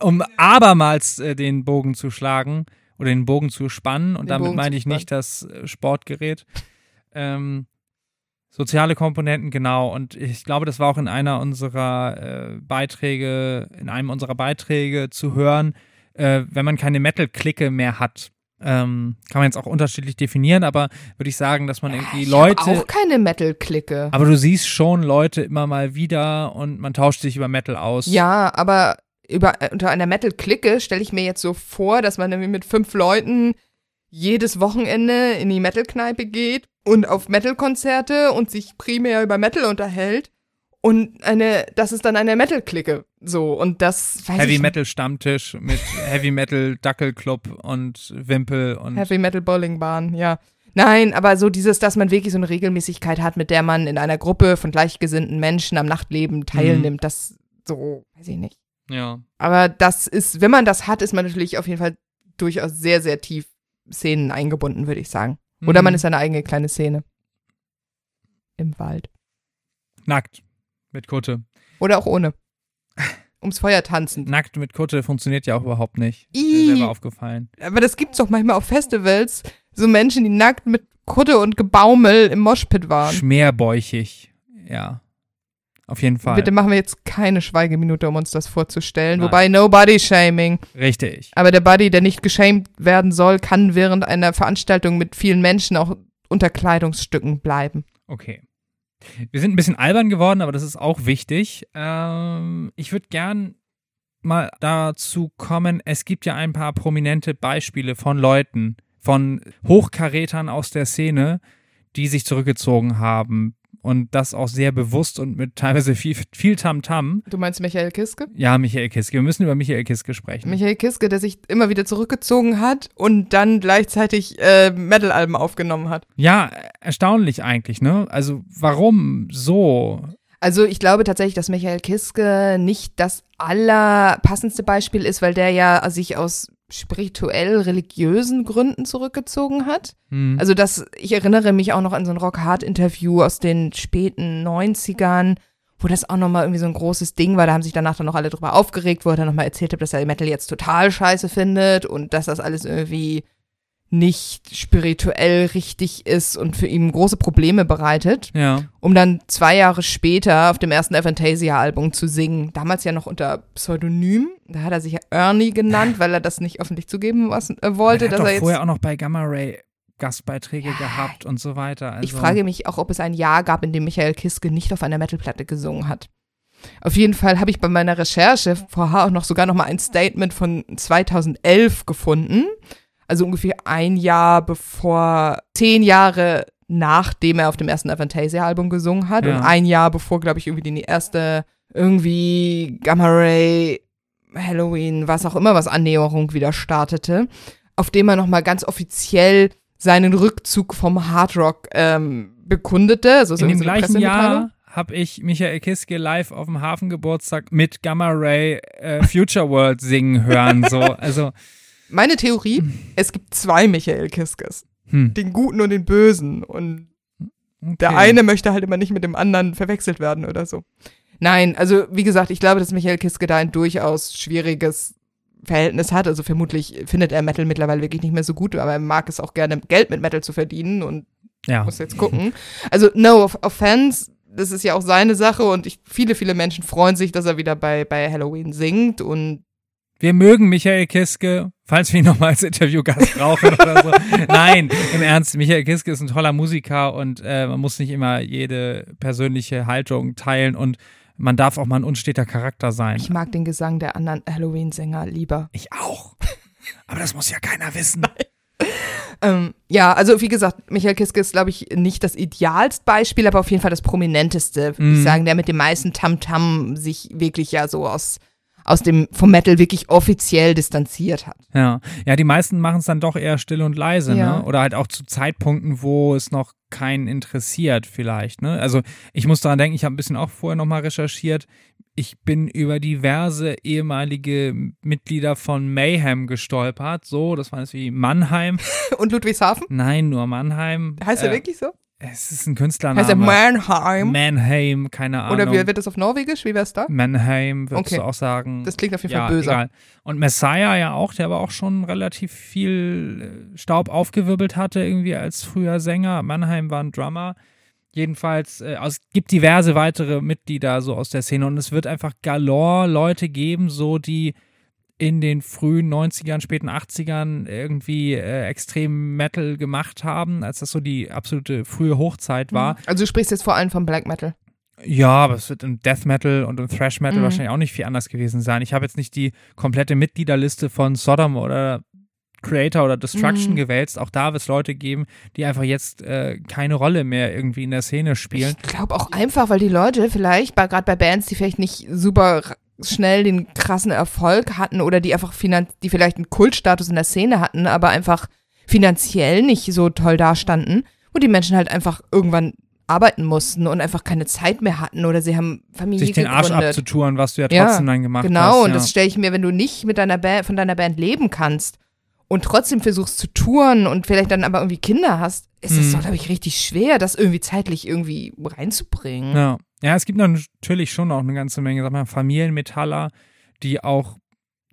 um abermals äh, den Bogen zu schlagen oder den Bogen zu spannen, und Den damit Bogen meine ich nicht das äh, Sportgerät, ähm, soziale Komponenten, genau. Und ich glaube, das war auch in einer unserer äh, Beiträge, in einem unserer Beiträge zu hören, äh, wenn man keine Metal-Clique mehr hat. Ähm, kann man jetzt auch unterschiedlich definieren, aber würde ich sagen, dass man irgendwie ich Leute. auch keine Metal-Clique. Aber du siehst schon Leute immer mal wieder und man tauscht sich über Metal aus. Ja, aber über, äh, unter einer Metal-Clique stelle ich mir jetzt so vor, dass man irgendwie mit fünf Leuten jedes Wochenende in die Metal-Kneipe geht und auf Metal-Konzerte und sich primär über Metal unterhält. Und eine, das ist dann eine Metal-Clique. So, und das weiß Heavy Metal Stammtisch mit Heavy Metal Dackelclub und Wimpel und Heavy Metal Bowling Bahn, ja. Nein, aber so dieses, dass man wirklich so eine Regelmäßigkeit hat, mit der man in einer Gruppe von gleichgesinnten Menschen am Nachtleben teilnimmt, das so, weiß ich nicht. Ja. Aber das ist, wenn man das hat, ist man natürlich auf jeden Fall durchaus sehr, sehr tief Szenen eingebunden, würde ich sagen. Oder Mhm. man ist seine eigene kleine Szene. Im Wald. nackt mit Kutte. Oder auch ohne. Ums Feuer tanzend. Nackt mit Kutte funktioniert ja auch überhaupt nicht. Ist Ih. mir selber aufgefallen. Aber das gibt's doch manchmal auf Festivals. So Menschen, die nackt mit Kutte und Gebaumel im Moshpit waren. Schmerbäuchig. Ja. Auf jeden Fall. Bitte machen wir jetzt keine Schweigeminute, um uns das vorzustellen. Nein. Wobei, no body shaming. Richtig. Aber der Buddy, der nicht geschämt werden soll, kann während einer Veranstaltung mit vielen Menschen auch unter Kleidungsstücken bleiben. Okay. Wir sind ein bisschen albern geworden, aber das ist auch wichtig. Ähm, ich würde gern mal dazu kommen, es gibt ja ein paar prominente Beispiele von Leuten, von Hochkarätern aus der Szene, die sich zurückgezogen haben und das auch sehr bewusst und mit teilweise viel, viel Tamtam. Du meinst Michael Kiske? Ja, Michael Kiske. Wir müssen über Michael Kiske sprechen. Michael Kiske, der sich immer wieder zurückgezogen hat und dann gleichzeitig äh, Metal-Alben aufgenommen hat. Ja, erstaunlich eigentlich, ne? Also warum so? Also ich glaube tatsächlich, dass Michael Kiske nicht das allerpassendste Beispiel ist, weil der ja sich aus spirituell-religiösen Gründen zurückgezogen hat. Hm. Also das, ich erinnere mich auch noch an so ein Rock Hard Interview aus den späten 90ern, wo das auch nochmal irgendwie so ein großes Ding war. Da haben sich danach dann noch alle drüber aufgeregt, wo er dann nochmal erzählt hat, dass er Metal jetzt total scheiße findet und dass das alles irgendwie nicht spirituell richtig ist und für ihn große Probleme bereitet, Ja. um dann zwei Jahre später auf dem ersten Aphantasia-Album zu singen. Damals ja noch unter Pseudonym. Da hat er sich ja Ernie genannt, weil er das nicht öffentlich zugeben was, äh, wollte, er hat dass er jetzt. vorher auch noch bei Gamma Ray Gastbeiträge gehabt und so weiter. Also, Ich frage mich auch, ob es ein Jahr gab, in dem Michael Kiske nicht auf einer Metalplatte gesungen hat. Auf jeden Fall habe ich bei meiner Recherche vorher auch noch sogar noch mal ein Statement von 2011 gefunden. Also ungefähr ein Jahr bevor, zehn Jahre nachdem er auf dem ersten Avantasia-Album gesungen hat Ja. und ein Jahr bevor, glaube ich, irgendwie die erste irgendwie Gamma Ray, Halloween, was auch immer, was Annäherung wieder startete, auf dem er noch mal ganz offiziell seinen Rückzug vom Hardrock ähm, bekundete. Also so in dem gleichen. Jahr habe ich Michael Kiske live auf dem Hafengeburtstag mit Gamma Ray äh, Future World singen hören. So, also Meine Theorie, es gibt zwei Michael Kiskes. hm, Den guten und den bösen. Und okay. der eine möchte halt immer nicht mit dem anderen verwechselt werden oder so. Nein, also wie gesagt, ich glaube, dass Michael Kiske da ein durchaus schwieriges Verhältnis hat. Also vermutlich findet er Metal mittlerweile wirklich nicht mehr so gut, aber er mag es auch gerne, Geld mit Metal zu verdienen und ja. muss jetzt gucken. Also no off- offense, das ist ja auch seine Sache und ich, viele, viele Menschen freuen sich, dass er wieder bei, bei Halloween singt und Wir mögen Michael Kiske, falls wir ihn nochmal als Interviewgast brauchen oder so. Nein, im Ernst, Michael Kiske ist ein toller Musiker und äh, man muss nicht immer jede persönliche Haltung teilen und man darf auch mal ein unsteter Charakter sein. ich mag den Gesang der anderen Halloween-Sänger lieber. Ich auch. Aber das muss ja keiner wissen. Ähm, ja, also wie gesagt, Michael Kiske ist, glaube ich, nicht das idealste Beispiel, aber auf jeden Fall das prominenteste, würde Mhm. ich sagen, der mit dem meisten Tamtam sich wirklich ja so aus, aus dem, vom Metal wirklich offiziell distanziert hat. Ja, ja, die meisten machen es dann doch eher still und leise, Ja. ne? Oder halt auch zu Zeitpunkten, wo es noch keinen interessiert, vielleicht, ne? Also ich muss daran denken, ich habe ein bisschen auch vorher nochmal recherchiert. Ich bin über diverse ehemalige Mitglieder von Mayhem gestolpert. So, das waren jetzt wie Mannheim. Und Ludwigshafen? Nein, nur Mannheim. Heißt er Äh, wirklich so? Es ist ein Künstlername. Heißt er Mannheim? Mannheim, keine Ahnung. Oder wie wird das auf Norwegisch? Wie wär's da? Mannheim, würdest Okay. du auch sagen. Das klingt auf jeden ja, Fall böse. Egal. Und Messiah ja auch, der aber auch schon relativ viel äh, Staub aufgewirbelt hatte, irgendwie als früher Sänger. Mannheim war ein Drummer. Jedenfalls, äh, es gibt diverse weitere Mitglieder so aus der Szene und es wird einfach galore Leute geben, so die in den frühen 90ern, späten 80ern irgendwie äh, extrem Metal gemacht haben, als das so die absolute frühe Hochzeit war. Also du sprichst jetzt vor allem vom Black Metal. Ja, aber es wird im Death Metal und im Thrash Metal Mhm. wahrscheinlich auch nicht viel anders gewesen sein. Ich habe jetzt nicht die komplette Mitgliederliste von Sodom oder Creator oder Destruction Mhm. gewälzt. Auch da wird es Leute geben, die einfach jetzt äh, keine Rolle mehr irgendwie in der Szene spielen. Ich glaube auch einfach, weil die Leute vielleicht, gerade bei Bands, die vielleicht nicht super schnell den krassen Erfolg hatten oder die einfach finan die vielleicht einen Kultstatus in der Szene hatten, aber einfach finanziell nicht so toll dastanden, wo die Menschen halt einfach irgendwann arbeiten mussten und einfach keine Zeit mehr hatten oder sie haben Familie Sich den Arsch gegründet. abzutouren, was du ja Ja, trotzdem dann gemacht Genau, hast. und ja. das stelle ich mir, wenn du nicht mit deiner Band, von deiner Band leben kannst und trotzdem versuchst zu touren und vielleicht dann aber irgendwie Kinder hast, ist es Hm. doch, glaube ich, richtig schwer, das irgendwie zeitlich irgendwie reinzubringen. Ja. Ja, es gibt natürlich schon auch eine ganze Menge, sag mal, Familienmetaller, die auch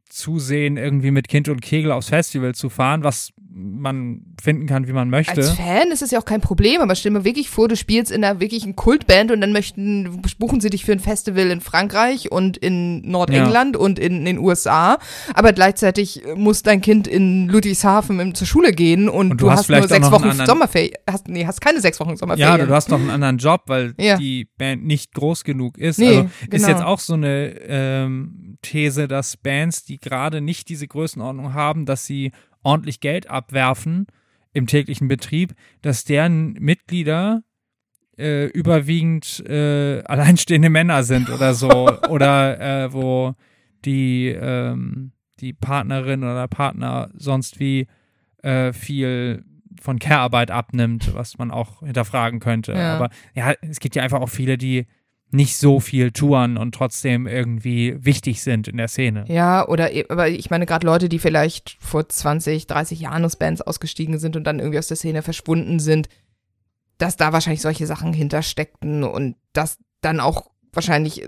zusehen, irgendwie mit Kind und Kegel aufs Festival zu fahren, was man finden kann, wie man möchte. Als Fan ist es ja auch kein Problem, aber stell mir wirklich vor, du spielst in einer wirklichen Kultband und dann möchten, buchen sie dich für ein Festival in Frankreich und in Nordengland und in den USA, aber gleichzeitig muss dein Kind in Ludwigshafen zur Schule gehen und, Und du, du hast hast nur sechs Wochen anderen- Sommerferien, hast, nee, hast keine sechs Wochen Ja, Sommerferien. du hast noch einen anderen Job, weil Ja. die Band nicht groß genug ist. Nee, also ist genau. jetzt auch so eine ähm, These, dass Bands, die gerade nicht diese Größenordnung haben, dass sie ordentlich Geld abwerfen im täglichen Betrieb, dass deren Mitglieder äh, überwiegend äh, alleinstehende Männer sind oder so. oder äh, wo die, ähm, die Partnerin oder Partner sonst wie äh, viel von Care-Arbeit abnimmt, was man auch hinterfragen könnte. Ja. Aber ja, es gibt ja einfach auch viele, die nicht so viel touren und trotzdem irgendwie wichtig sind in der Szene. Ja, oder e- aber ich meine gerade Leute, die vielleicht vor 20, 30 Jahren aus Bands ausgestiegen sind und dann irgendwie aus der Szene verschwunden sind, dass da wahrscheinlich solche Sachen hintersteckten und dass dann auch wahrscheinlich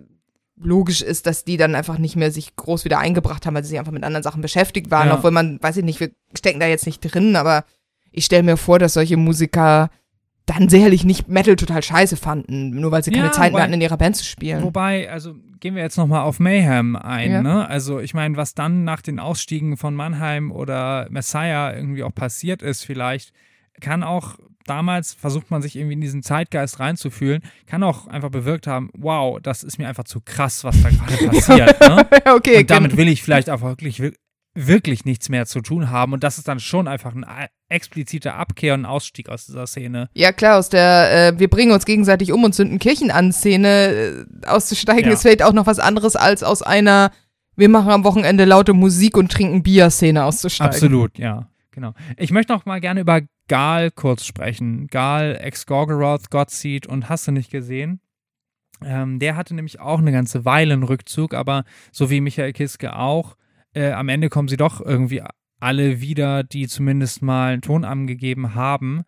logisch ist, dass die dann einfach nicht mehr sich groß wieder eingebracht haben, weil sie sich einfach mit anderen Sachen beschäftigt waren, Ja. obwohl man, weiß ich nicht, wir stecken da jetzt nicht drin, aber ich stelle mir vor, dass solche Musiker dann sicherlich nicht Metal total scheiße fanden, nur weil sie keine Ja, Zeit mehr hatten, in ihrer Band zu spielen. Wobei, also gehen wir jetzt nochmal auf Mayhem ein, Ja. ne? Also ich meine, was dann nach den Ausstiegen von Mannheim oder Messiah irgendwie auch passiert ist, vielleicht, kann auch damals, versucht man sich irgendwie in diesen Zeitgeist reinzufühlen, kann auch einfach bewirkt haben, wow, das ist mir einfach zu krass, was da gerade passiert, ne? okay, Und damit gen- will ich vielleicht auch wirklich, wir- wirklich nichts mehr zu tun haben. Und das ist dann schon einfach eine explizite Abkehr und Ausstieg aus dieser Szene. Ja, klar, aus der äh, wir bringen uns gegenseitig um und zünden Kirchen an Szene äh, auszusteigen, Ja. ist vielleicht auch noch was anderes als aus einer wir machen am Wochenende laute Musik und trinken Bier Szene auszusteigen. Absolut, ja, genau. Ich möchte noch mal gerne über Gal kurz sprechen. Gal, Ex-Gorgoroth, Godseed und hast du nicht gesehen? Ähm, der hatte nämlich auch eine ganze Weile einen Rückzug, aber so wie Michael Kiske auch, äh, am Ende kommen sie doch irgendwie alle wieder, die zumindest mal einen Ton angegeben haben.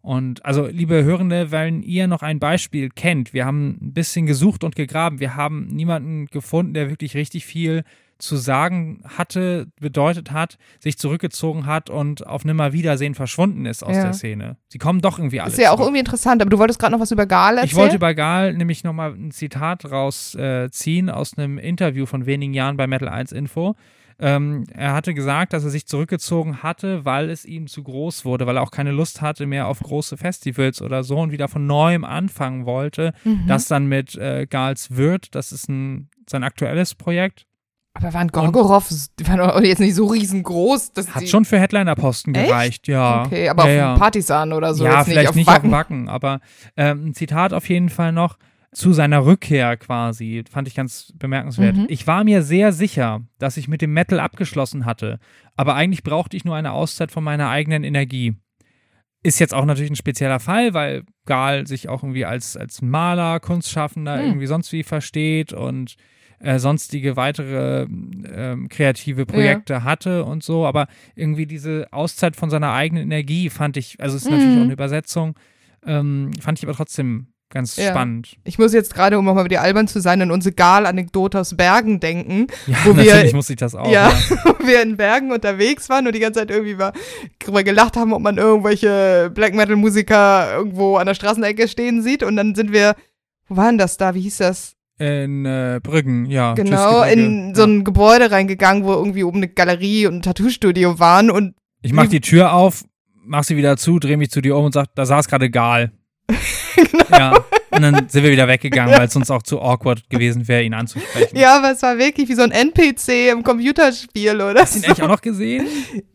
Und also, liebe Hörende, wenn ihr noch ein Beispiel kennt, wir haben ein bisschen gesucht und gegraben, wir haben niemanden gefunden, der wirklich richtig viel zu sagen hatte, bedeutet hat, sich zurückgezogen hat und auf Nimmerwiedersehen verschwunden ist aus Ja. der Szene. Sie kommen doch irgendwie alle Ist ja auch zurück. irgendwie interessant, aber du wolltest gerade noch was über Gal erzählen? Ich wollte bei Gal nämlich nochmal ein Zitat rausziehen äh, aus einem Interview von wenigen Jahren bei Metal 1 Info. Ähm, er hatte gesagt, dass er sich zurückgezogen hatte, weil es ihm zu groß wurde, weil er auch keine Lust hatte mehr auf große Festivals oder so und wieder von neuem anfangen wollte. Mhm. Das dann mit äh, Gals Wirt, das ist ein, sein aktuelles Projekt. aber waren Gorgoroth, die waren jetzt nicht so riesengroß. Dass Hat schon für Headlinerposten gereicht, ja. Okay, aber ja, auf ja. Partisan oder so. ja, vielleicht nicht auf Wacken. Wacken, aber ähm, ein Zitat auf jeden Fall noch zu seiner Rückkehr quasi, fand ich ganz bemerkenswert. Mhm. Ich war mir sehr sicher, dass ich mit dem Metal abgeschlossen hatte, aber eigentlich brauchte ich nur eine Auszeit von meiner eigenen Energie. Ist jetzt auch natürlich ein spezieller Fall, weil Gal sich auch irgendwie als, als Maler, Kunstschaffender Hm. irgendwie sonst wie versteht und äh, sonstige weitere ähm, kreative Projekte hatte und so, aber irgendwie diese Auszeit von seiner eigenen Energie fand ich, also es ist natürlich Mhm. auch eine Übersetzung, ähm, fand ich aber trotzdem ganz Ja. spannend. Ich muss jetzt gerade, um nochmal wieder albern zu sein, an unsere Gal-Anekdote aus Bergen denken. Ja, Wo wir- natürlich muss ich das auch. ja, Ja. wo wir in Bergen unterwegs waren und die ganze Zeit irgendwie mal drüber gelacht haben, ob man irgendwelche Black Metal Musiker irgendwo an der Straßenecke stehen sieht. Und dann sind wir, wo waren das da? Wie hieß das? In äh, Brüggen, ja. Genau, in so ein Gebäude reingegangen, wo irgendwie oben eine Galerie und ein Tattoo-Studio waren. Und Ich mach die Tür auf, mach sie wieder zu, dreh mich zu dir um und sag, da saß gerade Gal. Genau. Ja. Und dann sind wir wieder weggegangen, weil es uns auch zu awkward gewesen wäre, ihn anzusprechen. Ja, aber es war wirklich wie so ein NPC im Computerspiel, oder? Hast du ihn eigentlich auch noch gesehen?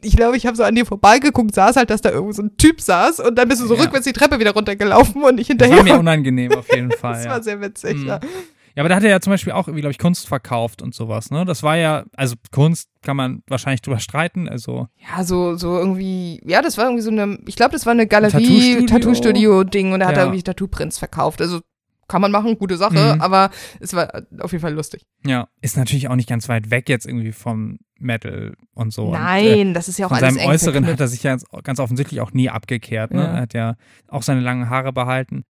Ich glaube, ich habe so an dir vorbeigeguckt, saß halt, dass da irgendwo so ein Typ saß und dann bist du so Ja. rückwärts die Treppe wieder runtergelaufen und ich Das hinterher. war mir unangenehm auf jeden Fall. das war sehr witzig, Mhm. ja. Ja, aber da hat er ja zum Beispiel auch irgendwie, glaube ich, Kunst verkauft und sowas, ne? Das war ja, also Kunst kann man wahrscheinlich drüber streiten, also Ja, so, so irgendwie, ja, das war irgendwie so eine, ich glaube, das war eine Galerie, Tattoo-Studio? Tattoo-Studio-Ding und da hat er Ja. irgendwie Tattoo-Prints verkauft. Also kann man machen, gute Sache, Mhm. aber es war auf jeden Fall lustig. ja, ist natürlich auch nicht ganz weit weg jetzt irgendwie vom Metal und so. Und, äh, Nein, das ist ja auch von alles seinem Äußeren hat er sich ja ganz, ganz offensichtlich auch nie abgekehrt, ne? Ja. Er hat ja auch seine langen Haare behalten.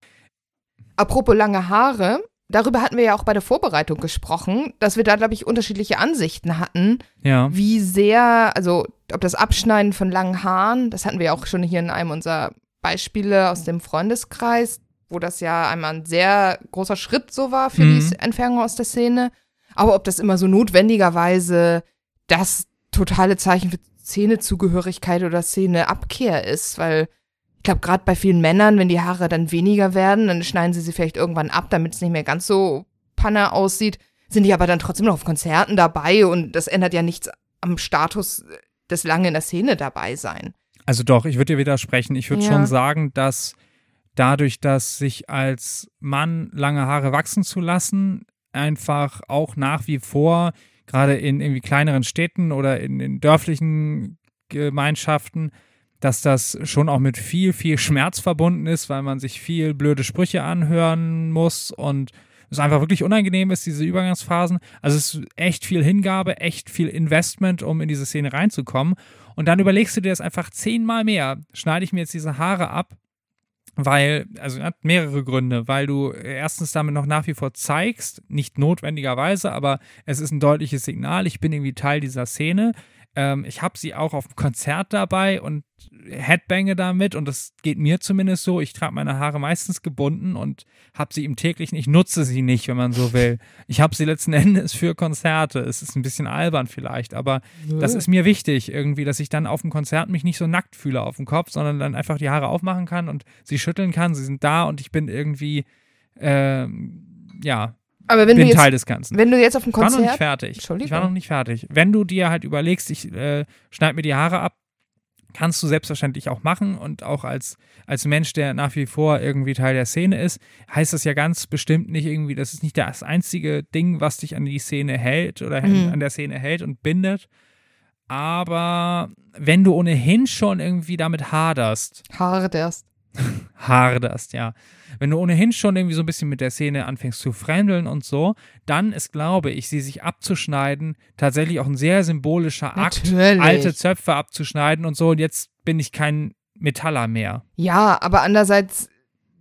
Apropos lange Haare, darüber hatten wir ja auch bei der Vorbereitung gesprochen, dass wir da, glaube ich, unterschiedliche Ansichten hatten, Ja. wie sehr, also ob das Abschneiden von langen Haaren, das hatten wir ja auch schon hier in einem unserer Beispiele aus dem Freundeskreis, wo das ja einmal ein sehr großer Schritt so war für Mhm. die Entfernung aus der Szene, aber ob das immer so notwendigerweise das totale Zeichen für Szenezugehörigkeit oder Szeneabkehr ist, weil ich glaube, gerade bei vielen Männern, wenn die Haare dann weniger werden, dann schneiden sie sie vielleicht irgendwann ab, damit es nicht mehr ganz so Panne aussieht, sind die aber dann trotzdem noch auf Konzerten dabei und das ändert ja nichts am Status des lange in der Szene dabei sein. Also doch, ich würde dir widersprechen. Ich würde Ja. schon sagen, dass dadurch, dass sich als Mann lange Haare wachsen zu lassen, einfach auch nach wie vor, gerade in irgendwie kleineren Städten oder in, in dörflichen Gemeinschaften, dass das schon auch mit viel, viel Schmerz verbunden ist, weil man sich viel blöde Sprüche anhören muss und es einfach wirklich unangenehm ist, diese Übergangsphasen. Also es ist echt viel Hingabe, echt viel Investment, um in diese Szene reinzukommen. Und dann überlegst du dir das einfach zehnmal mehr. Schneide ich mir jetzt diese Haare ab, weil, also hat mehrere Gründe, weil du erstens damit noch nach wie vor zeigst, nicht notwendigerweise, aber es ist ein deutliches Signal, ich bin irgendwie Teil dieser Szene. Ähm, ich habe sie auch auf dem Konzert dabei und Headbange damit und das geht mir zumindest so. Ich trage meine Haare meistens gebunden und habe sie im täglichen. Ich nutze sie nicht, wenn man so will. Ich habe sie letzten Endes für Konzerte. Es ist ein bisschen albern vielleicht, aber ja. das ist mir wichtig irgendwie, dass ich dann auf dem Konzert mich nicht so nackt fühle auf dem Kopf, sondern dann einfach die Haare aufmachen kann und sie schütteln kann. Sie sind da und ich bin irgendwie, äh, ja, aber wenn bin du jetzt, Teil des Ganzen. Wenn du jetzt auf dem Konzert. Ich war noch nicht fertig. Ich war noch nicht fertig. Wenn du dir halt überlegst, ich äh, schneide mir die Haare ab, kannst du selbstverständlich auch machen und auch als, als Mensch, der nach wie vor irgendwie Teil der Szene ist, heißt das ja ganz bestimmt nicht irgendwie, das ist nicht das einzige Ding, was dich an die Szene hält oder mhm. an der Szene hält und bindet. Aber wenn du ohnehin schon irgendwie damit haderst. Haderst. haderst, ja wenn du ohnehin schon irgendwie so ein bisschen mit der Szene anfängst zu fremdeln und so, dann ist, glaube ich, sie sich abzuschneiden tatsächlich auch ein sehr symbolischer Akt, Natürlich. alte Zöpfe abzuschneiden und so. Und jetzt bin ich kein Metaller mehr. Ja, aber andererseits,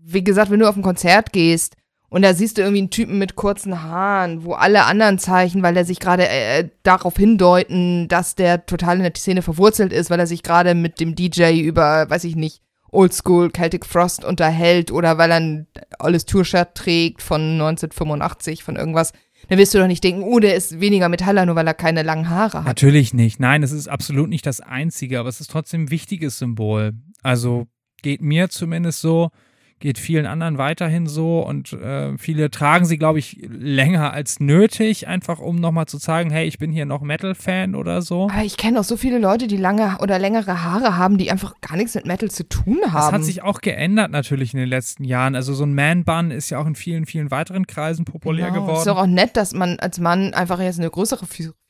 wie gesagt, wenn du auf ein Konzert gehst und da siehst du irgendwie einen Typen mit kurzen Haaren, wo alle anderen Zeichen, weil er sich gerade äh, darauf hindeuten, dass der total in der Szene verwurzelt ist, weil er sich gerade mit dem DJ über, weiß ich nicht, Oldschool Celtic Frost unterhält oder weil er ein olles Tour-Shirt trägt von 1985, von irgendwas, dann wirst du doch nicht denken, oh, der ist weniger Metaller, nur weil er keine langen Haare hat. Natürlich nicht. Nein, es ist absolut nicht das Einzige, aber es ist trotzdem ein wichtiges Symbol. Also geht mir zumindest so geht vielen anderen weiterhin so und äh, viele tragen sie, glaube ich, länger als nötig, einfach um nochmal zu zeigen, hey, ich bin hier noch Metal-Fan oder so. Aber ich kenne auch so viele Leute, die lange oder längere Haare haben, die einfach gar nichts mit Metal zu tun haben. Das hat sich auch geändert natürlich in den letzten Jahren. Also so ein Man-Bun ist ja auch in vielen, vielen weiteren Kreisen populär genau. geworden. Ist doch auch nett, dass man als Mann einfach jetzt eine größere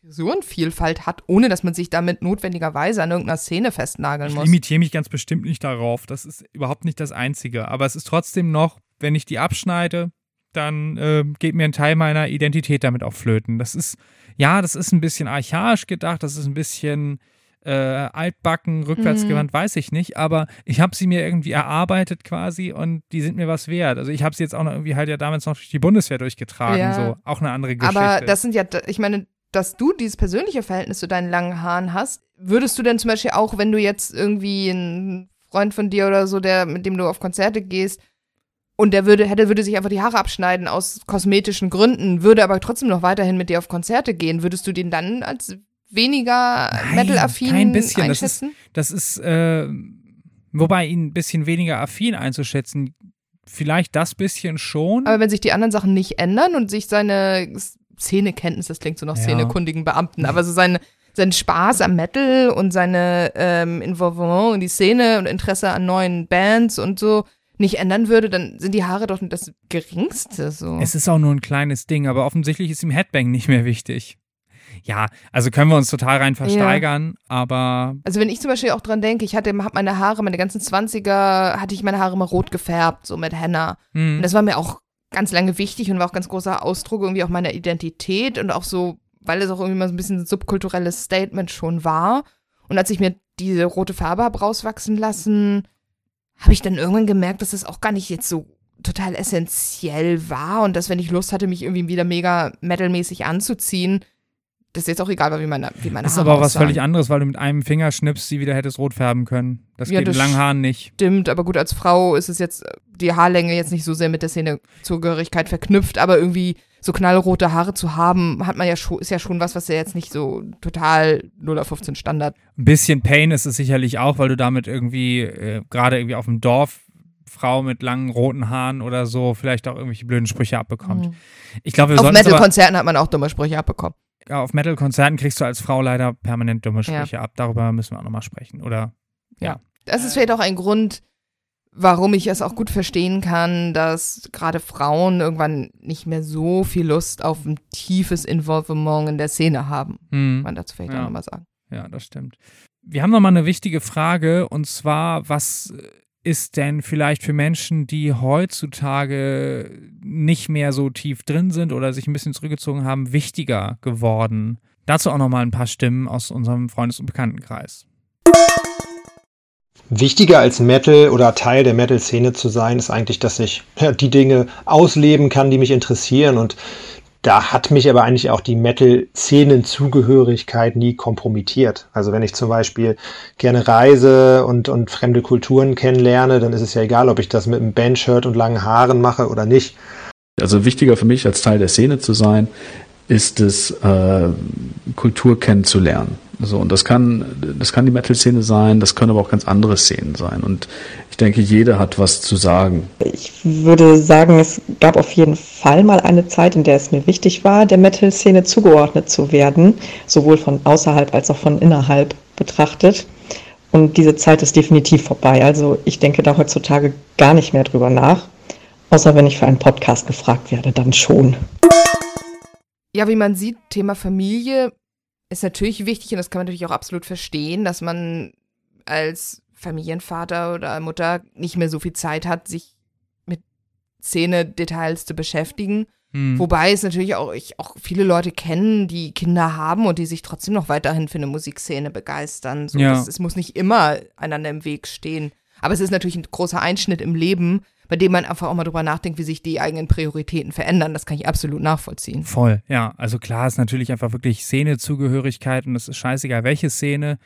Frisurenvielfalt hat, ohne dass man sich damit notwendigerweise an irgendeiner Szene festnageln muss. Ich limitiere mich ganz bestimmt nicht darauf. Das ist überhaupt nicht das Einzige. Aber es ist trotzdem noch, wenn ich die abschneide, dann äh, geht mir ein Teil meiner Identität damit auch flöten. Das ist, ja, das ist ein bisschen archaisch gedacht, das ist ein bisschen äh, altbacken, rückwärtsgewandt, mhm. weiß ich nicht, aber ich habe sie mir irgendwie erarbeitet quasi und die sind mir was wert. Also ich habe sie jetzt auch noch irgendwie halt ja damals noch durch die Bundeswehr durchgetragen, ja. so auch eine andere Geschichte. Aber das sind ja, ich meine, dass du dieses persönliche Verhältnis zu deinen langen Haaren hast, würdest du denn zum Beispiel auch, wenn du jetzt irgendwie einen Freund von dir oder so, der, mit dem du auf Konzerte gehst, und der würde, hätte, würde sich einfach die Haare abschneiden aus kosmetischen Gründen, würde aber trotzdem noch weiterhin mit dir auf Konzerte gehen, würdest du den dann als weniger metal-affin kein bisschen. einschätzen? Das ist, das ist äh, wobei ihn ein bisschen weniger affin einzuschätzen, vielleicht das bisschen schon. Aber wenn sich die anderen Sachen nicht ändern und sich seine Szenekenntnis, das klingt so nach ja. szenekundigen Beamten, aber so sein, sein Spaß am Metal und seine ähm, Involvement in die Szene und Interesse an neuen Bands und so nicht ändern würde, dann sind die Haare doch das geringste so. Es ist auch nur ein kleines Ding, aber offensichtlich ist ihm Headbang nicht mehr wichtig. Ja, also können wir uns total rein versteigern, ja. aber. Also wenn ich zum Beispiel auch dran denke, ich hatte hab meine Haare, meine ganzen Zwanziger, hatte ich meine Haare immer rot gefärbt, so mit Henna. Mhm. Und das war mir auch ganz lange wichtig und war auch ganz großer Ausdruck irgendwie auch meiner Identität und auch so, weil es auch irgendwie mal so ein bisschen ein subkulturelles Statement schon war. Und als ich mir diese rote Farbe habe rauswachsen lassen, habe ich dann irgendwann gemerkt, dass das auch gar nicht jetzt so total essentiell war und dass wenn ich Lust hatte, mich irgendwie wieder mega metalmäßig anzuziehen, das ist jetzt auch egal, wie meine, wie Das ist aber auch was völlig anderes, weil du mit einem Finger schnippst, sie wieder hättest rot färben können. Das ja, geht mit langen Haaren nicht. Stimmt, aber gut, als Frau ist es jetzt die Haarlänge jetzt nicht so sehr mit der Szenezugehörigkeit verknüpft, aber irgendwie so knallrote Haare zu haben, hat man ja schon, ist ja schon was, was ja jetzt nicht so total 0 auf 15 Standard. Ein bisschen Pain ist es sicherlich auch, weil du damit irgendwie, äh, gerade irgendwie auf dem Dorf, Frau mit langen roten Haaren oder so, vielleicht auch irgendwelche blöden Sprüche abbekommt. Mhm. Ich glaube, wir Auf Metal-Konzerten hat man auch dumme Sprüche abbekommen auf Metal-Konzerten kriegst du als Frau leider permanent dumme Sprüche ja. ab. Darüber müssen wir auch nochmal sprechen, oder? Ja. Das ist vielleicht auch ein Grund, warum ich es auch gut verstehen kann, dass gerade Frauen irgendwann nicht mehr so viel Lust auf ein tiefes Involvement in der Szene haben. Hm. Kann man dazu vielleicht Ja. auch nochmal sagen. Ja, das stimmt. Wir haben noch mal eine wichtige Frage und zwar, was ist denn vielleicht für Menschen, die heutzutage nicht mehr so tief drin sind oder sich ein bisschen zurückgezogen haben, wichtiger geworden? Dazu auch noch mal ein paar Stimmen aus unserem Freundes- und Bekanntenkreis. Wichtiger als Metal oder Teil der Metal-Szene zu sein, ist eigentlich, dass ich die Dinge ausleben kann, die mich interessieren. Und da hat mich aber eigentlich auch die Metal-Szenen-Zugehörigkeit nie kompromittiert. Also wenn ich zum Beispiel gerne reise und, und fremde Kulturen kennenlerne, dann ist es ja egal, ob ich das mit einem Bandshirt und langen Haaren mache oder nicht. Also wichtiger für mich als Teil der Szene zu sein, ist es, äh, Kultur kennenzulernen. So, und das kann, das kann die Metal-Szene sein, das können aber auch ganz andere Szenen sein. Und ich denke, jeder hat was zu sagen. Ich würde sagen, es gab auf jeden Fall mal eine Zeit, in der es mir wichtig war, der Metal-Szene zugeordnet zu werden, sowohl von außerhalb als auch von innerhalb betrachtet. Und diese Zeit ist definitiv vorbei. Also ich denke da heutzutage gar nicht mehr drüber nach. Außer wenn ich für einen Podcast gefragt werde, dann schon. Ja, wie man sieht, Thema Familie ist natürlich wichtig und das kann man natürlich auch absolut verstehen, dass man als Familienvater oder Mutter nicht mehr so viel Zeit hat, sich mit Szene-Details zu beschäftigen. Hm. Wobei es natürlich auch, ich auch viele Leute kennen, die Kinder haben und die sich trotzdem noch weiterhin für eine Musikszene begeistern. So, Ja. das, es muss nicht immer einander im Weg stehen. Aber es ist natürlich ein großer Einschnitt im Leben, bei dem man einfach auch mal drüber nachdenkt, wie sich die eigenen Prioritäten verändern. Das kann ich absolut nachvollziehen. Voll, ja. Also klar ist natürlich einfach wirklich Szenezugehörigkeit und es ist scheißegal, welche Szene.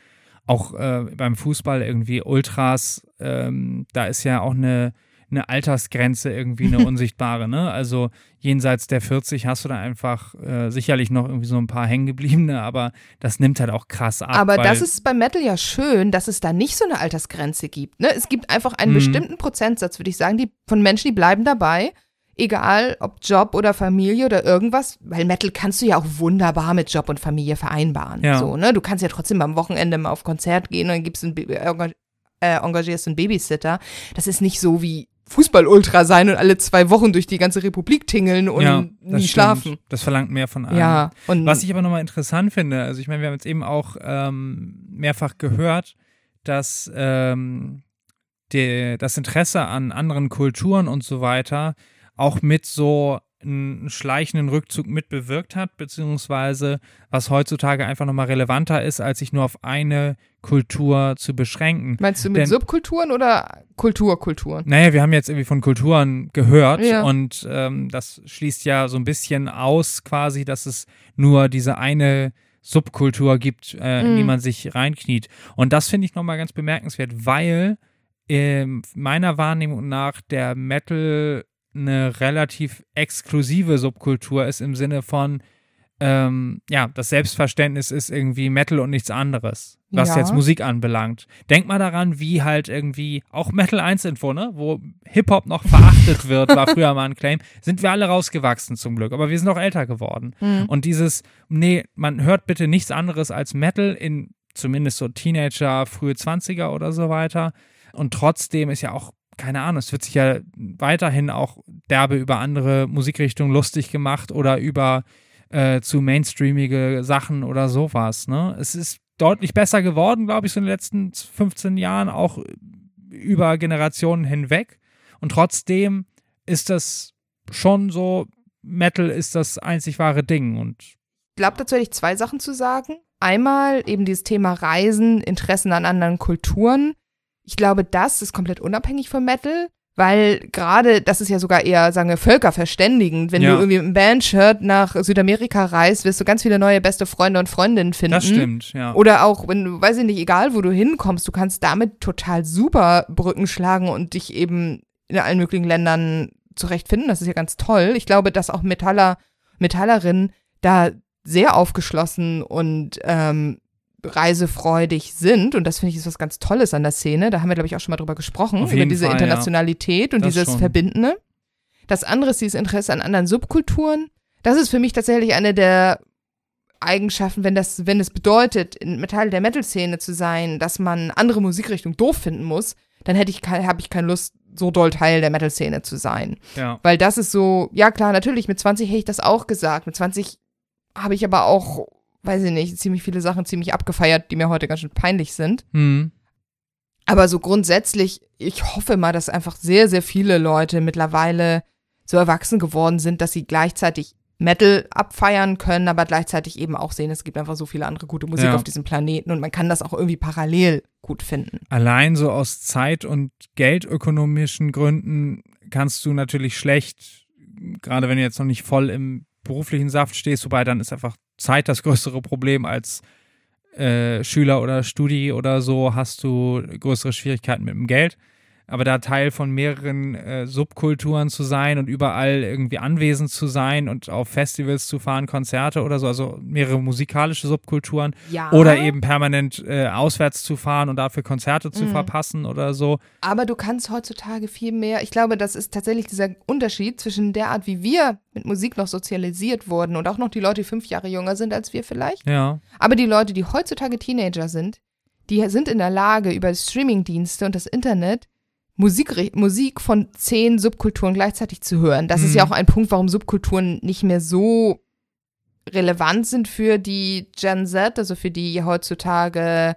Auch äh, beim Fußball irgendwie Ultras, ähm, da ist ja auch eine, eine Altersgrenze irgendwie eine unsichtbare, ne? Also jenseits der 40 hast du da einfach äh, sicherlich noch irgendwie so ein paar hängengebliebene, aber das nimmt halt auch krass ab. Aber das ist beim Metal ja schön, dass es da nicht so eine Altersgrenze gibt. Ne? Es gibt einfach einen Mhm. bestimmten Prozentsatz, würde ich sagen, die, von Menschen, die bleiben dabei. Egal, ob Job oder Familie oder irgendwas, weil Metal kannst du ja auch wunderbar mit Job und Familie vereinbaren. Ja. So, ne? Du kannst ja trotzdem am Wochenende mal auf Konzert gehen und dann gibst ein, äh, äh, engagierst einen Babysitter. Das ist nicht so wie Fußball-Ultra sein und alle zwei Wochen durch die ganze Republik tingeln und ja, nie stimmt. schlafen. Das verlangt mehr von einem. Ja, und Was ich aber nochmal interessant finde, also ich meine, wir haben jetzt eben auch ähm, mehrfach gehört, dass ähm, die, das Interesse an anderen Kulturen und so weiter auch mit so einen schleichenden Rückzug mit bewirkt hat, beziehungsweise was heutzutage einfach nochmal relevanter ist, als sich nur auf eine Kultur zu beschränken. meinst du mit denn- Subkulturen oder Kulturkulturen? Naja, wir haben jetzt irgendwie von Kulturen gehört Ja. und ähm, das schließt ja so ein bisschen aus quasi, dass es nur diese eine Subkultur gibt, äh, in die Mhm. man sich reinkniet. Und das finde ich nochmal ganz bemerkenswert, weil ähm, meiner Wahrnehmung nach der Metal eine relativ exklusive Subkultur ist im Sinne von, ähm, ja, das Selbstverständnis ist irgendwie Metal und nichts anderes, was Ja. jetzt Musik anbelangt. Denk mal daran, wie halt irgendwie auch Metal 1 Info, ne, wo Hip-Hop noch verachtet wird, war früher mal ein Claim, sind wir alle rausgewachsen zum Glück, aber wir sind auch älter geworden. Mhm. Und dieses, nee, man hört bitte nichts anderes als Metal in zumindest so Teenager, frühe 20er oder so weiter. Und trotzdem ist ja auch, keine Ahnung, es wird sich ja weiterhin auch derbe über andere Musikrichtungen lustig gemacht oder über äh, zu mainstreamige Sachen oder sowas. Ne? Es ist deutlich besser geworden, glaube ich, so in den letzten 15 Jahren, auch über Generationen hinweg. Und trotzdem ist das schon so, Metal ist das einzig wahre Ding. Und Ich glaube, dazu hätte ich zwei Sachen zu sagen. Einmal eben dieses Thema Reisen, Interessen an anderen Kulturen. Ich glaube, das ist komplett unabhängig von Metal, weil gerade, das ist ja sogar eher, sagen wir, völkerverständigend. Wenn Ja. du irgendwie mit einem Bandshirt nach Südamerika reist, wirst du ganz viele neue beste Freunde und Freundinnen finden. das stimmt, ja. Oder auch, wenn du, weiß ich nicht, egal wo du hinkommst, du kannst damit total super Brücken schlagen und dich eben in allen möglichen Ländern zurechtfinden. Das ist ja ganz toll. Ich glaube, dass auch Metaller, Metallerinnen da sehr aufgeschlossen und ähm, reisefreudig sind. Und das finde ich ist was ganz Tolles an der Szene. Da haben wir, glaube ich, auch schon mal drüber gesprochen, über diese Fall, ja. Internationalität und Das dieses schon. Verbindende. Das andere ist dieses Interesse an anderen Subkulturen. Das ist für mich tatsächlich eine der Eigenschaften, wenn das, wenn es bedeutet, in Teil der Metal-Szene zu sein, dass man andere Musikrichtungen doof finden muss, dann hätte ich, habe ich keine Lust, so doll Teil der Metal-Szene zu sein. Ja. Weil das ist so, ja klar, natürlich, mit 20 hätte ich das auch gesagt. Mit 20 habe ich aber auch, weiß ich nicht, ziemlich viele Sachen ziemlich abgefeiert, die mir heute ganz schön peinlich sind. Hm. Aber so grundsätzlich, ich hoffe mal, dass einfach sehr, sehr viele Leute mittlerweile so erwachsen geworden sind, dass sie gleichzeitig Metal abfeiern können, aber gleichzeitig eben auch sehen, es gibt einfach so viele andere gute Musik Ja. auf diesem Planeten und man kann das auch irgendwie parallel gut finden. Allein so aus Zeit- und geldökonomischen Gründen kannst du natürlich schlecht, gerade wenn du jetzt noch nicht voll im beruflichen Saft stehst, wobei dann ist einfach Zeit das größere Problem als äh, Schüler oder Studi oder so, hast du größere Schwierigkeiten mit dem Geld. Aber da Teil von mehreren äh, Subkulturen zu sein und überall irgendwie anwesend zu sein und auf Festivals zu fahren, Konzerte oder so, also mehrere musikalische Subkulturen, Ja. oder eben permanent äh, auswärts zu fahren und dafür Konzerte zu Mhm. verpassen oder so. Aber du kannst heutzutage viel mehr. Ich glaube, das ist tatsächlich dieser Unterschied zwischen der Art, wie wir mit Musik noch sozialisiert wurden und auch noch die Leute, die fünf Jahre jünger sind als wir vielleicht. Ja. Aber die Leute, die heutzutage Teenager sind, die sind in der Lage, über Streamingdienste und das Internet Musik, Musik von zehn Subkulturen gleichzeitig zu hören. Das ist Mhm. ja auch ein Punkt, warum Subkulturen nicht mehr so relevant sind für die Gen Z, also für die heutzutage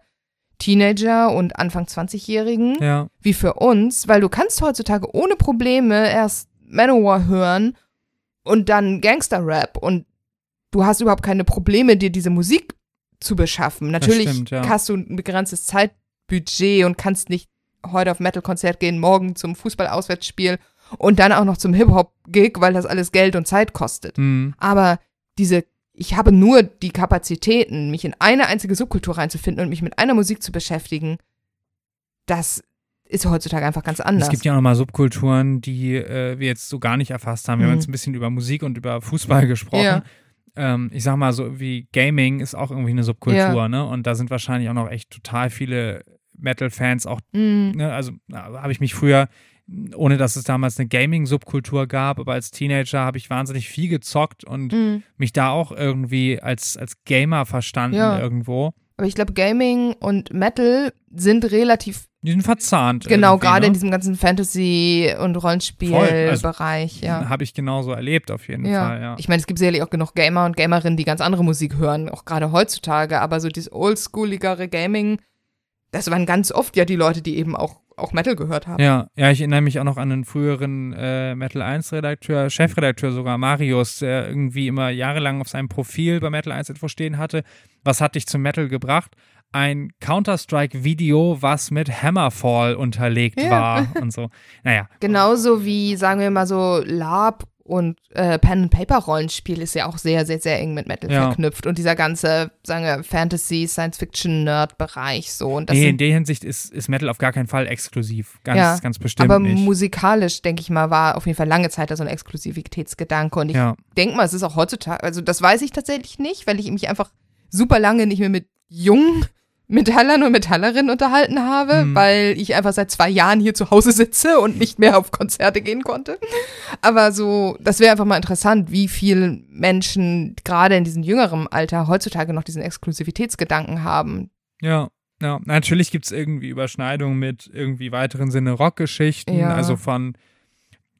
Teenager und Anfang 20-Jährigen Ja. wie für uns, weil du kannst heutzutage ohne Probleme erst Manowar hören und dann Gangster-Rap und du hast überhaupt keine Probleme, dir diese Musik zu beschaffen. Natürlich stimmt, ja. hast du ein begrenztes Zeitbudget und kannst nicht heute auf Metal-Konzert gehen, morgen zum Fußball-Auswärtsspiel und dann auch noch zum Hip-Hop-Gig, weil das alles Geld und Zeit kostet. Hm. Aber diese, ich habe nur die Kapazitäten, mich in eine einzige Subkultur reinzufinden und mich mit einer Musik zu beschäftigen, das ist heutzutage einfach ganz anders. Es gibt ja auch nochmal Subkulturen, die äh, wir jetzt so gar nicht erfasst haben. Wir haben Mhm. jetzt ein bisschen über Musik und über Fußball gesprochen. Ja. Ähm, ich sag mal, so wie Gaming ist auch irgendwie eine Subkultur, Ja. ne? Und da sind wahrscheinlich auch noch echt total viele Metal-Fans auch Mm, ne, also habe ich mich früher, ohne dass es damals eine Gaming-Subkultur gab, aber als Teenager habe ich wahnsinnig viel gezockt und mm. mich da auch irgendwie als, als Gamer verstanden Ja. irgendwo. Aber ich glaube, Gaming und Metal sind relativ, Die sind verzahnt. genau, gerade ne? in diesem ganzen Fantasy- und also- Rollenspielbereich, ja. Habe ich genauso erlebt, auf jeden Ja. Fall, ja. Ich meine, es gibt sicherlich auch genug Gamer und Gamerinnen, die ganz andere Musik hören, auch gerade heutzutage, aber so dieses oldschooligere Gaming, das waren ganz oft ja die Leute, die eben auch, auch Metal gehört haben. Ja, ja, ich erinnere mich auch noch an einen früheren äh, Metal 1 Redakteur, Chefredakteur sogar, Marius, der irgendwie immer jahrelang auf seinem Profil bei Metal 1 Info stehen hatte. Was hat dich zum Metal gebracht? Ein Counter-Strike-Video, was mit Hammerfall unterlegt Ja. war und so. Naja, Genauso wie, sagen wir mal so, LARP und äh, Pen-and-Paper-Rollenspiel ist ja auch sehr, sehr, sehr eng mit Metal Ja. verknüpft. Und dieser ganze, sagen wir, Fantasy, Science-Fiction-Nerd-Bereich so. Und das nee, in der Hinsicht ist, ist Metal auf gar keinen Fall exklusiv. Ganz, Ja, ganz bestimmt aber nicht. musikalisch, denke ich mal, war auf jeden Fall lange Zeit da so ein Exklusivitätsgedanke. Und ich Ja, denke mal, es ist auch heutzutage, also das weiß ich tatsächlich nicht, weil ich mich einfach super lange nicht mehr mit jungen Metallern und Metallerinnen unterhalten habe, Mhm. weil ich einfach seit zwei Jahren hier zu Hause sitze und nicht mehr auf Konzerte gehen konnte. Aber so, das wäre einfach mal interessant, wie viele Menschen gerade in diesem jüngeren Alter heutzutage noch diesen Exklusivitätsgedanken haben. ja. Ja, natürlich gibt es irgendwie Überschneidungen mit irgendwie weiteren Sinne Rockgeschichten. Ja. Also von,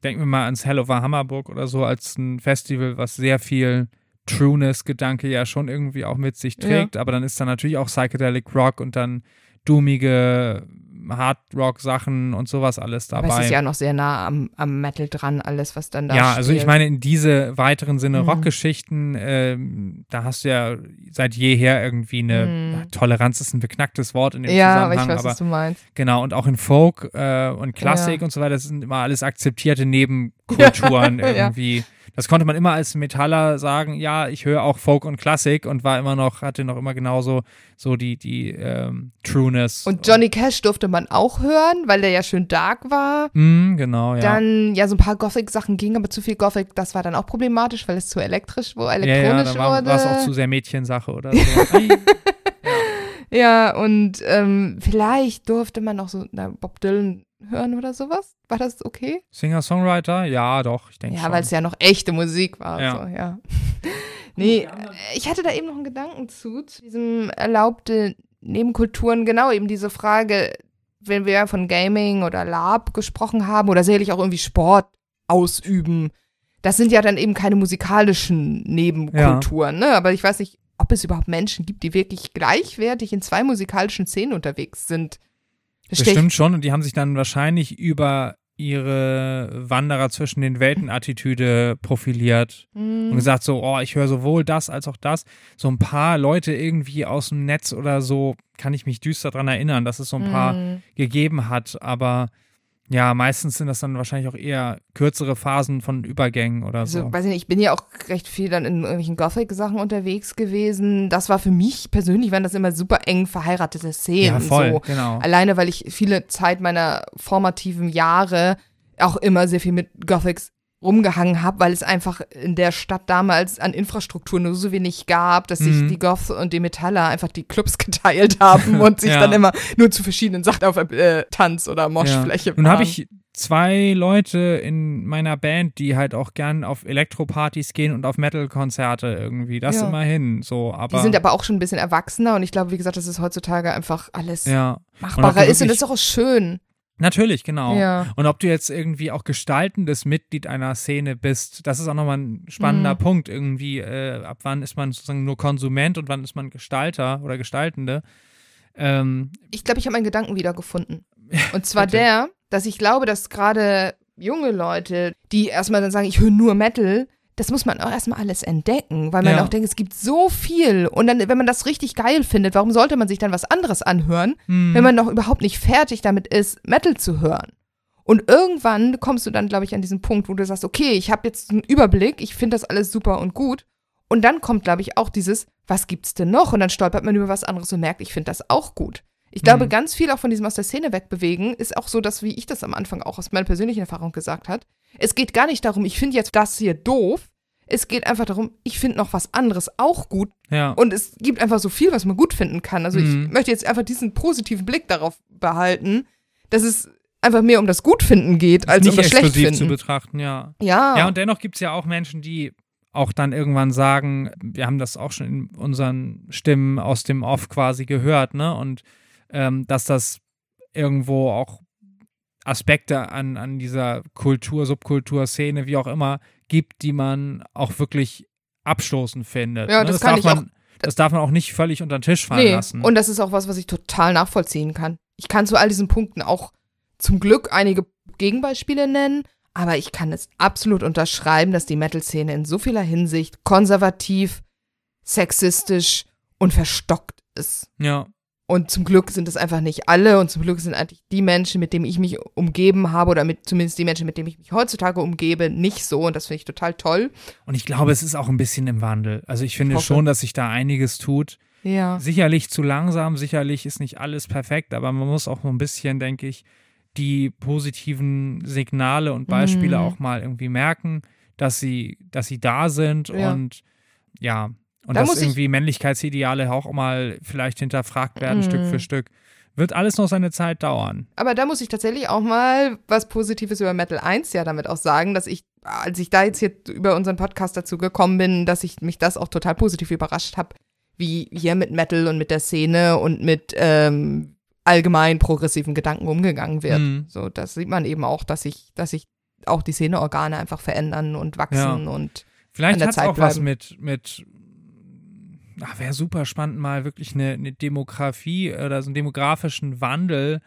denken wir mal ans Hell over Hammerburg oder so, als ein Festival, was sehr viel Trueness-Gedanke ja schon irgendwie auch mit sich trägt. Aber dann ist da natürlich auch Psychedelic Rock und dann doomige Hard-Rock-Sachen und sowas alles dabei. Aber es ist ja noch sehr nah am, am Metal dran, alles, was dann da Ja, also ich meine, in diese weiteren Sinne Mhm. Rockgeschichten, ähm, da hast du ja seit jeher irgendwie eine Mhm. Toleranz ist ein beknacktes Wort in dem Ja, aber Zusammenhang, ich weiß, was du meinst. genau, und auch in Folk äh, und Klassik Ja. und so weiter, das sind immer alles akzeptierte Nebenkulturen Ja. irgendwie. Das konnte man immer als Metaller sagen, ja, ich höre auch Folk und Klassik und war immer noch, hatte noch immer genauso so die, die ähm, Trueness. Und Johnny Cash durfte man auch hören, weil der ja schön dark war. Mm, genau, ja. Dann, ja, so ein paar Gothic-Sachen gingen, aber zu viel Gothic, das war dann auch problematisch, weil es zu elektrisch, wo ja, ja, elektronisch da war wurde. war es auch zu sehr Mädchensache oder so. Ei. ja, und ähm, vielleicht durfte man auch so na, Bob Dylan hören oder sowas. War das okay? Singer-Songwriter? Ja, doch, ich denke Ja, schon. weil es ja noch echte Musik war. Ja. So, ja. nee, äh, ich hatte da eben noch einen Gedanken zu, zu diesem erlaubte Nebenkulturen, genau eben diese Frage, wenn wir von Gaming oder Lab gesprochen haben oder sicherlich auch irgendwie Sport ausüben, das sind ja dann eben keine musikalischen Nebenkulturen, ne? Aber ich weiß nicht, ob es überhaupt Menschen gibt, die wirklich gleichwertig in zwei musikalischen Szenen unterwegs sind. Bestimmt schon und die haben sich dann wahrscheinlich über ihre Wanderer zwischen den Welten Attitüde profiliert mm. und gesagt so, oh, ich höre sowohl das als auch das. So ein paar Leute irgendwie aus dem Netz oder so, kann ich mich düster dran erinnern, dass es so ein mm. paar gegeben hat, aber ja, meistens sind das dann wahrscheinlich auch eher kürzere Phasen von Übergängen oder also, so. Weiß ich nicht, ich bin ja auch recht viel dann in irgendwelchen Gothic-Sachen unterwegs gewesen. Das war für mich persönlich, waren das immer super eng verheiratete Szenen. Ja, voll, so. genau. Alleine, weil ich viele Zeit meiner formativen Jahre auch immer sehr viel mit Gothics rumgehangen habe, weil es einfach in der Stadt damals an Infrastruktur nur so wenig gab, dass sich mhm. die Goths und die Metaller einfach die Clubs geteilt haben und sich ja. dann immer nur zu verschiedenen Sachen auf äh, Tanz- oder Moschfläche ja. Nun habe ich zwei Leute in meiner Band, die halt auch gern auf Elektropartys gehen und auf Metal-Konzerte irgendwie. Das ja. immerhin so. Aber die sind aber auch schon ein bisschen erwachsener und ich glaube, wie gesagt, dass es heutzutage einfach alles ja. machbarer und ist und das ist auch schön. Natürlich, genau. Ja. Und ob du jetzt irgendwie auch gestaltendes Mitglied einer Szene bist, das ist auch nochmal ein spannender mhm. Punkt. Irgendwie, äh, ab wann ist man sozusagen nur Konsument und wann ist man Gestalter oder Gestaltende? Ähm, ich glaube, ich habe meinen Gedanken wiedergefunden. Und zwar der, dass ich glaube, dass gerade junge Leute, die erstmal dann sagen, ich höre nur Metal, das muss man auch erstmal alles entdecken, weil man ja. auch denkt, es gibt so viel. Und dann, wenn man das richtig geil findet, warum sollte man sich dann was anderes anhören, hm. wenn man noch überhaupt nicht fertig damit ist, Metal zu hören? Und irgendwann kommst du dann, glaube ich, an diesen Punkt, wo du sagst, okay, ich habe jetzt einen Überblick, ich finde das alles super und gut. Und dann kommt, glaube ich, auch dieses, was gibt's denn noch? Und dann stolpert man über was anderes und merkt, ich finde das auch gut. Ich glaube, mhm. ganz viel auch von diesem aus der Szene wegbewegen ist auch so, dass, wie ich das am Anfang auch aus meiner persönlichen Erfahrung gesagt hat, es geht gar nicht darum, ich finde jetzt das hier doof. Es geht einfach darum, ich finde noch was anderes auch gut. Ja. Und es gibt einfach so viel, was man gut finden kann. Also mhm. ich möchte jetzt einfach diesen positiven Blick darauf behalten, dass es einfach mehr um das Gutfinden geht, als nicht um das Schlechtfinden. zu betrachten, ja. Ja. Ja, und dennoch gibt es ja auch Menschen, die auch dann irgendwann sagen, wir haben das auch schon in unseren Stimmen aus dem Off quasi gehört, ne? Und ähm, dass das irgendwo auch Aspekte an, an dieser Kultur, Subkultur, Szene, wie auch immer, gibt, die man auch wirklich abstoßend findet. Ja, ne? das, das, kann ich man, auch. Das darf man auch nicht völlig unter den Tisch fallen nee, lassen. Und das ist auch was, was ich total nachvollziehen kann. Ich kann zu all diesen Punkten auch zum Glück einige Gegenbeispiele nennen, aber ich kann es absolut unterschreiben, dass die Metal-Szene in so vieler Hinsicht konservativ, sexistisch und verstockt ist. Ja. Und zum Glück sind es einfach nicht alle und zum Glück sind eigentlich die Menschen, mit denen ich mich umgeben habe oder mit, zumindest die Menschen, mit denen ich mich heutzutage umgebe, nicht so und das finde ich total toll. Und ich glaube, es ist auch ein bisschen im Wandel. Also ich finde ich schon, dass sich da einiges tut. Ja. Sicherlich zu langsam, sicherlich ist nicht alles perfekt, aber man muss auch so ein bisschen, denke ich, die positiven Signale und Beispiele mhm. auch mal irgendwie merken, dass sie, dass sie da sind ja. und ja, und da dass irgendwie Männlichkeitsideale auch mal vielleicht hinterfragt werden, mm. Stück für Stück. Wird alles noch seine Zeit dauern. Aber da muss ich tatsächlich auch mal was Positives über Metal 1 ja damit auch sagen, dass ich, als ich da jetzt hier über unseren Podcast dazu gekommen bin, dass ich mich das auch total positiv überrascht habe, wie hier mit Metal und mit der Szene und mit ähm, allgemein progressiven Gedanken umgegangen wird. Mm. So, das sieht man eben auch, dass sich, dass sich auch die Szeneorgane einfach verändern und wachsen ja. und Vielleicht hat es auch bleiben. was mit, mit wäre super spannend, mal wirklich eine, eine Demografie oder so einen demografischen Wandel,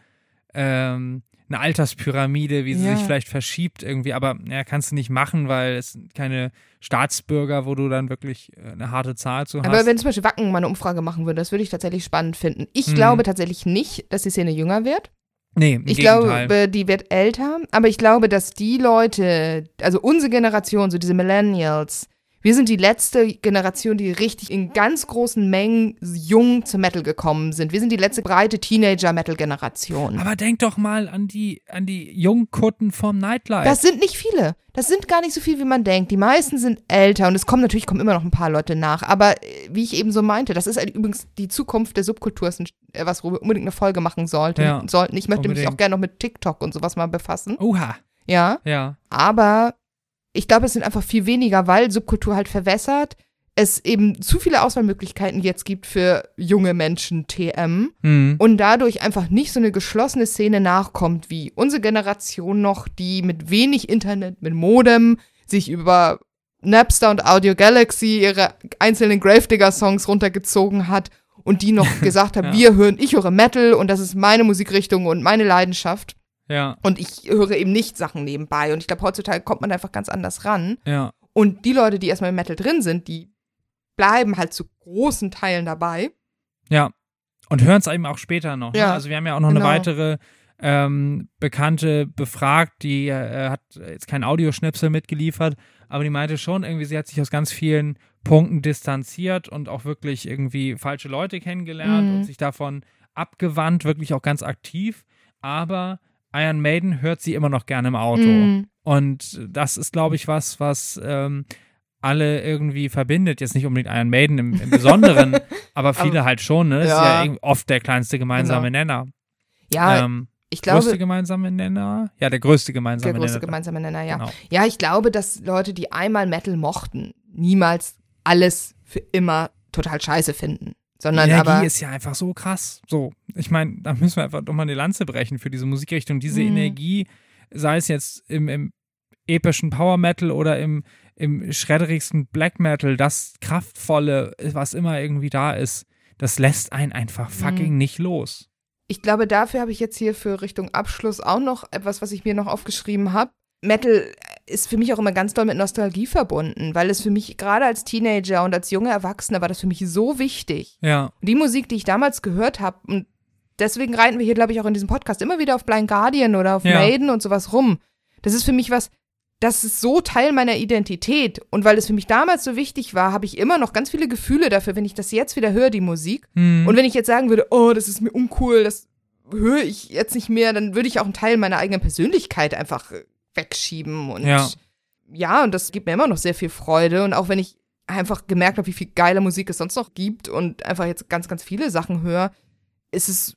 ähm, eine Alterspyramide, wie sie ja. sich vielleicht verschiebt irgendwie, aber ja, kannst du nicht machen, weil es sind keine Staatsbürger, wo du dann wirklich äh, eine harte Zahl zu hast. Aber wenn zum Beispiel Wacken mal eine Umfrage machen würde, das würde ich tatsächlich spannend finden. Ich hm. glaube tatsächlich nicht, dass die Szene jünger wird. Nee, im ich Gegenteil. glaube, die wird älter, aber ich glaube, dass die Leute, also unsere Generation, so diese Millennials, wir sind die letzte Generation, die richtig in ganz großen Mengen jung zum Metal gekommen sind. Wir sind die letzte breite Teenager-Metal-Generation. Aber denk doch mal an die, an die Jungkutten vom Nightlife. Das sind nicht viele. Das sind gar nicht so viel, wie man denkt. Die meisten sind älter und es kommen natürlich kommen immer noch ein paar Leute nach. Aber äh, wie ich eben so meinte, das ist halt übrigens die Zukunft der Subkultur, ist äh, was wir unbedingt eine Folge machen sollten. Ja, sollten. Ich möchte unbedingt. mich auch gerne noch mit TikTok und sowas mal befassen. Oha. Ja. Ja. Aber ich glaube, es sind einfach viel weniger, weil Subkultur halt verwässert. es eben zu viele Auswahlmöglichkeiten jetzt gibt für junge Menschen TM Mhm. und dadurch einfach nicht so eine geschlossene Szene nachkommt wie unsere Generation noch, die mit wenig Internet, mit Modem sich über Napster und Audio Galaxy ihre einzelnen Gravedigger-Songs runtergezogen hat und die noch gesagt hat, Ja. wir hören, ich höre Metal und das ist meine Musikrichtung und meine Leidenschaft. Ja, Und ich höre eben nicht Sachen nebenbei. Und ich glaube, heutzutage kommt man einfach ganz anders ran. ja. Und die Leute, die erstmal im Metal drin sind, die bleiben halt zu großen Teilen dabei. Ja. Und hören es eben auch später noch. Ne? Ja, Also wir haben ja auch noch genau. eine weitere ähm, Bekannte befragt, die äh, hat jetzt kein Audioschnipsel mitgeliefert, aber die meinte schon irgendwie, sie hat sich aus ganz vielen Punkten distanziert und auch wirklich irgendwie falsche Leute kennengelernt Mhm. und sich davon abgewandt, wirklich auch ganz aktiv. Aber Iron Maiden hört sie immer noch gerne im Auto. Mm. Und das ist, glaube ich, was, was ähm, alle irgendwie verbindet. Jetzt nicht unbedingt Iron Maiden im, im Besonderen, aber viele halt schon. Ne? Das ist ja. ja irgendwie oft der kleinste gemeinsame Genau. Nenner. Ja, ähm, ich glaube, größte gemeinsame Nenner? Ja, der größte gemeinsame der größte Nenner. gemeinsame Nenner, ja. Genau. Ja, ich glaube, dass Leute, die einmal Metal mochten, niemals alles für immer total scheiße finden. Die Sondern Energie aber. ist ja einfach so krass. So, ich meine, da müssen wir einfach doch mal eine Lanze brechen für diese Musikrichtung. Diese Mhm. Energie, sei es jetzt im, im epischen Power Metal oder im, im schredderigsten Black Metal, das kraftvolle, was immer irgendwie da ist, das lässt einen einfach fucking Mhm. nicht los. Ich glaube, dafür habe ich jetzt hier für Richtung Abschluss auch noch etwas, was ich mir noch aufgeschrieben habe. Metal ist für mich auch immer ganz doll mit Nostalgie verbunden, weil es für mich gerade als Teenager und als junge Erwachsene war das für mich so wichtig. Ja, Die Musik, die ich damals gehört habe, und deswegen reiten wir hier, glaube ich, auch in diesem Podcast immer wieder auf Blind Guardian oder auf Ja. Maiden und sowas rum. Das ist für mich was, das ist so Teil meiner Identität. Und weil es für mich damals so wichtig war, habe ich immer noch ganz viele Gefühle dafür, wenn ich das jetzt wieder höre, die Musik. Hm. Und wenn ich jetzt sagen würde, oh, das ist mir uncool, das höre ich jetzt nicht mehr, dann würde ich auch einen Teil meiner eigenen Persönlichkeit einfach äh, wegschieben. Und Ja. ja, und das gibt mir immer noch sehr viel Freude. Und auch wenn ich einfach gemerkt habe, wie viel geile Musik es sonst noch gibt und einfach jetzt ganz, ganz viele Sachen höre, ist es,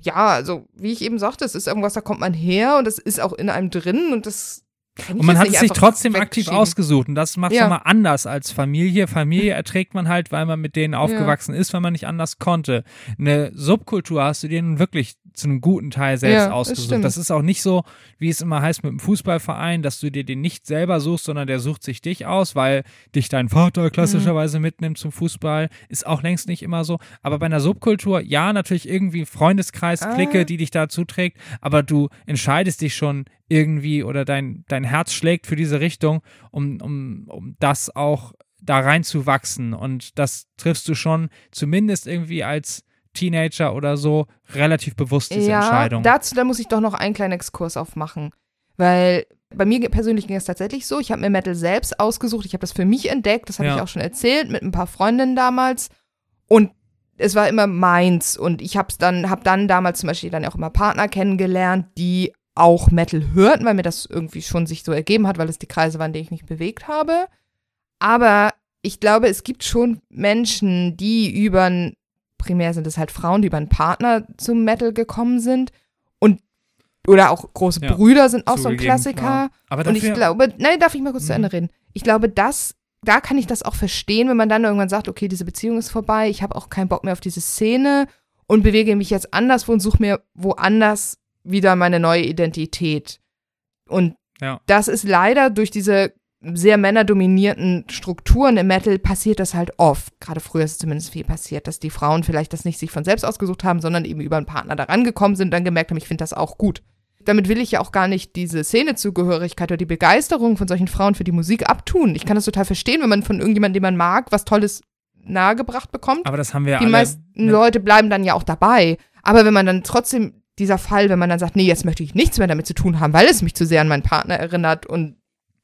ja, also wie ich eben sagte, es ist irgendwas, da kommt man her und das ist auch in einem drin und das Und man hat es sich trotzdem aktiv ausgesucht. Und das macht es Ja. mal anders als Familie. Familie erträgt man halt, weil man mit denen aufgewachsen ist, weil man nicht anders konnte. Eine Subkultur hast du dir nun wirklich zu einem guten Teil selbst Ja, das ausgesucht. stimmt. Das ist auch nicht so, wie es immer heißt mit dem Fußballverein, dass du dir den nicht selber suchst, sondern der sucht sich dich aus, weil dich dein Vater klassischerweise mitnimmt zum Fußball. Ist auch längst nicht immer so. Aber bei einer Subkultur, ja, natürlich irgendwie Freundeskreis, Ah. Clique, die dich dazu trägt, aber du entscheidest dich schon irgendwie oder dein, dein Herz schlägt für diese Richtung, um, um, um das auch da reinzuwachsen. Und das triffst du schon zumindest irgendwie als Teenager oder so relativ bewusst diese ja, Entscheidung. dazu, da muss ich doch noch einen kleinen Exkurs aufmachen. Weil bei mir persönlich ging es tatsächlich so, ich habe mir Metal selbst ausgesucht, ich habe das für mich entdeckt, das habe Ja. ich auch schon erzählt mit ein paar Freundinnen damals. Und es war immer meins. Und ich habe dann, habe dann damals zum Beispiel dann auch immer Partner kennengelernt, die auch Metal hörten, weil mir das irgendwie schon sich so ergeben hat, weil es die Kreise waren, in denen ich mich bewegt habe. Aber ich glaube, es gibt schon Menschen, die über ein, primär sind es halt Frauen, die über einen Partner zum Metal gekommen sind. Und oder auch große Ja, Brüder sind auch so ein Klassiker. Aber Und ich glaube, nein, darf ich mal kurz zu Mhm. Ende reden? Ich glaube, das, da kann ich das auch verstehen, wenn man dann irgendwann sagt, okay, diese Beziehung ist vorbei, ich habe auch keinen Bock mehr auf diese Szene und bewege mich jetzt anderswo und suche mir woanders wieder meine neue Identität. Und Ja. das ist leider durch diese sehr männerdominierten Strukturen im Metal passiert das halt oft. Gerade früher ist es zumindest viel passiert, dass die Frauen vielleicht das nicht sich von selbst ausgesucht haben, sondern eben über einen Partner da rangekommen sind und dann gemerkt haben, ich finde das auch gut. Damit will ich ja auch gar nicht diese Szenezugehörigkeit oder die Begeisterung von solchen Frauen für die Musik abtun. Ich kann das total verstehen, wenn man von irgendjemandem, den man mag, was Tolles nahegebracht bekommt. aber das haben wir ja die alle. meisten mit- Leute bleiben dann ja auch dabei. Aber wenn man dann trotzdem dieser Fall, wenn man dann sagt, nee, jetzt möchte ich nichts mehr damit zu tun haben, weil es mich zu sehr an meinen Partner erinnert und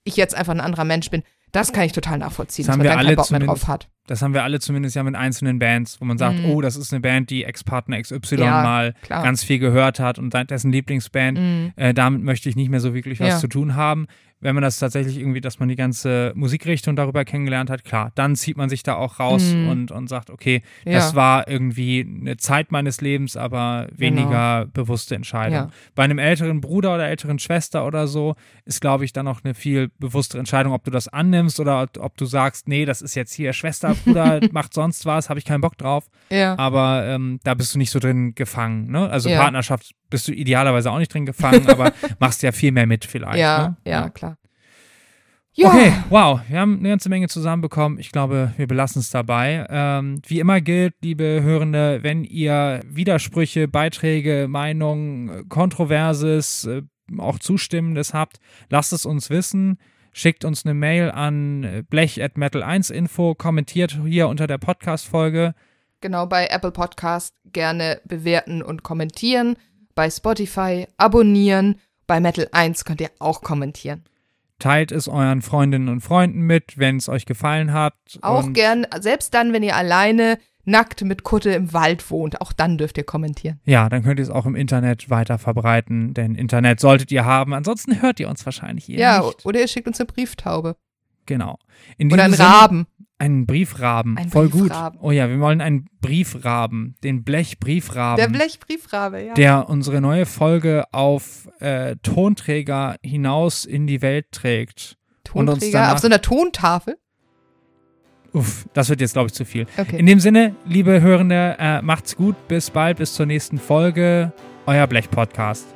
ich jetzt einfach ein anderer Mensch bin, das kann ich total nachvollziehen, Das dass haben man wir alle keinen Bock mehr zumindest- drauf hat. Das haben wir alle zumindest ja mit einzelnen Bands, wo man sagt, Mhm. oh, das ist eine Band, die Ex-Partner XY Ja, mal klar. ganz viel gehört hat und dessen Lieblingsband. Mhm. Äh, damit möchte ich nicht mehr so wirklich was Ja. zu tun haben. Wenn man das tatsächlich irgendwie, dass man die ganze Musikrichtung darüber kennengelernt hat, klar, dann zieht man sich da auch raus Mhm. und, und sagt, okay, Ja. das war irgendwie eine Zeit meines Lebens, aber weniger bewusste Entscheidung. Ja. Bei einem älteren Bruder oder älteren Schwester oder so ist, glaube ich, dann auch eine viel bewusstere Entscheidung, ob du das annimmst oder ob, du sagst, nee, das ist jetzt hier Schwester, Bruder, macht sonst was, habe ich keinen Bock drauf. Ja. Aber ähm, da bist du nicht so drin gefangen. Ne? Also. Partnerschaft bist du idealerweise auch nicht drin gefangen, aber machst ja viel mehr mit vielleicht. ja, ne? ja, klar. Ja, Okay, wow, wir haben eine ganze Menge zusammenbekommen. Ich glaube, wir belassen es dabei. Ähm, wie immer gilt, liebe Hörende, wenn ihr Widersprüche, Beiträge, Meinungen, Kontroverses, äh, auch Zustimmendes habt, lasst es uns wissen. Schickt uns eine Mail an blech at metal1info, kommentiert hier unter der Podcast-Folge. genau, bei Apple Podcast gerne bewerten und kommentieren. Bei Spotify abonnieren. Bei Metal 1 könnt ihr auch kommentieren. Teilt es euren Freundinnen und Freunden mit, wenn es euch gefallen hat. Auch gern, selbst dann, wenn ihr alleine nackt mit Kutte im Wald wohnt, auch dann dürft ihr kommentieren. Ja, dann könnt ihr es auch im Internet weiter verbreiten, denn Internet solltet ihr haben. Ansonsten hört ihr uns wahrscheinlich hier ja, nicht. oder ihr schickt uns eine Brieftaube. Genau. In Oder einen Raben. Einen Briefraben. Ein Voll Briefraben. gut. Oh ja, wir wollen einen Briefraben, den Blechbriefraben. Der Blechbriefrabe, ja. der unsere neue Folge auf äh, Tonträger hinaus in die Welt trägt. und uns Tonträger auf so einer Tontafel. Uff, das wird jetzt, glaube ich, zu viel. Okay. In dem Sinne, liebe Hörende, äh, macht's gut, bis bald, bis zur nächsten Folge. Euer Blech-Podcast.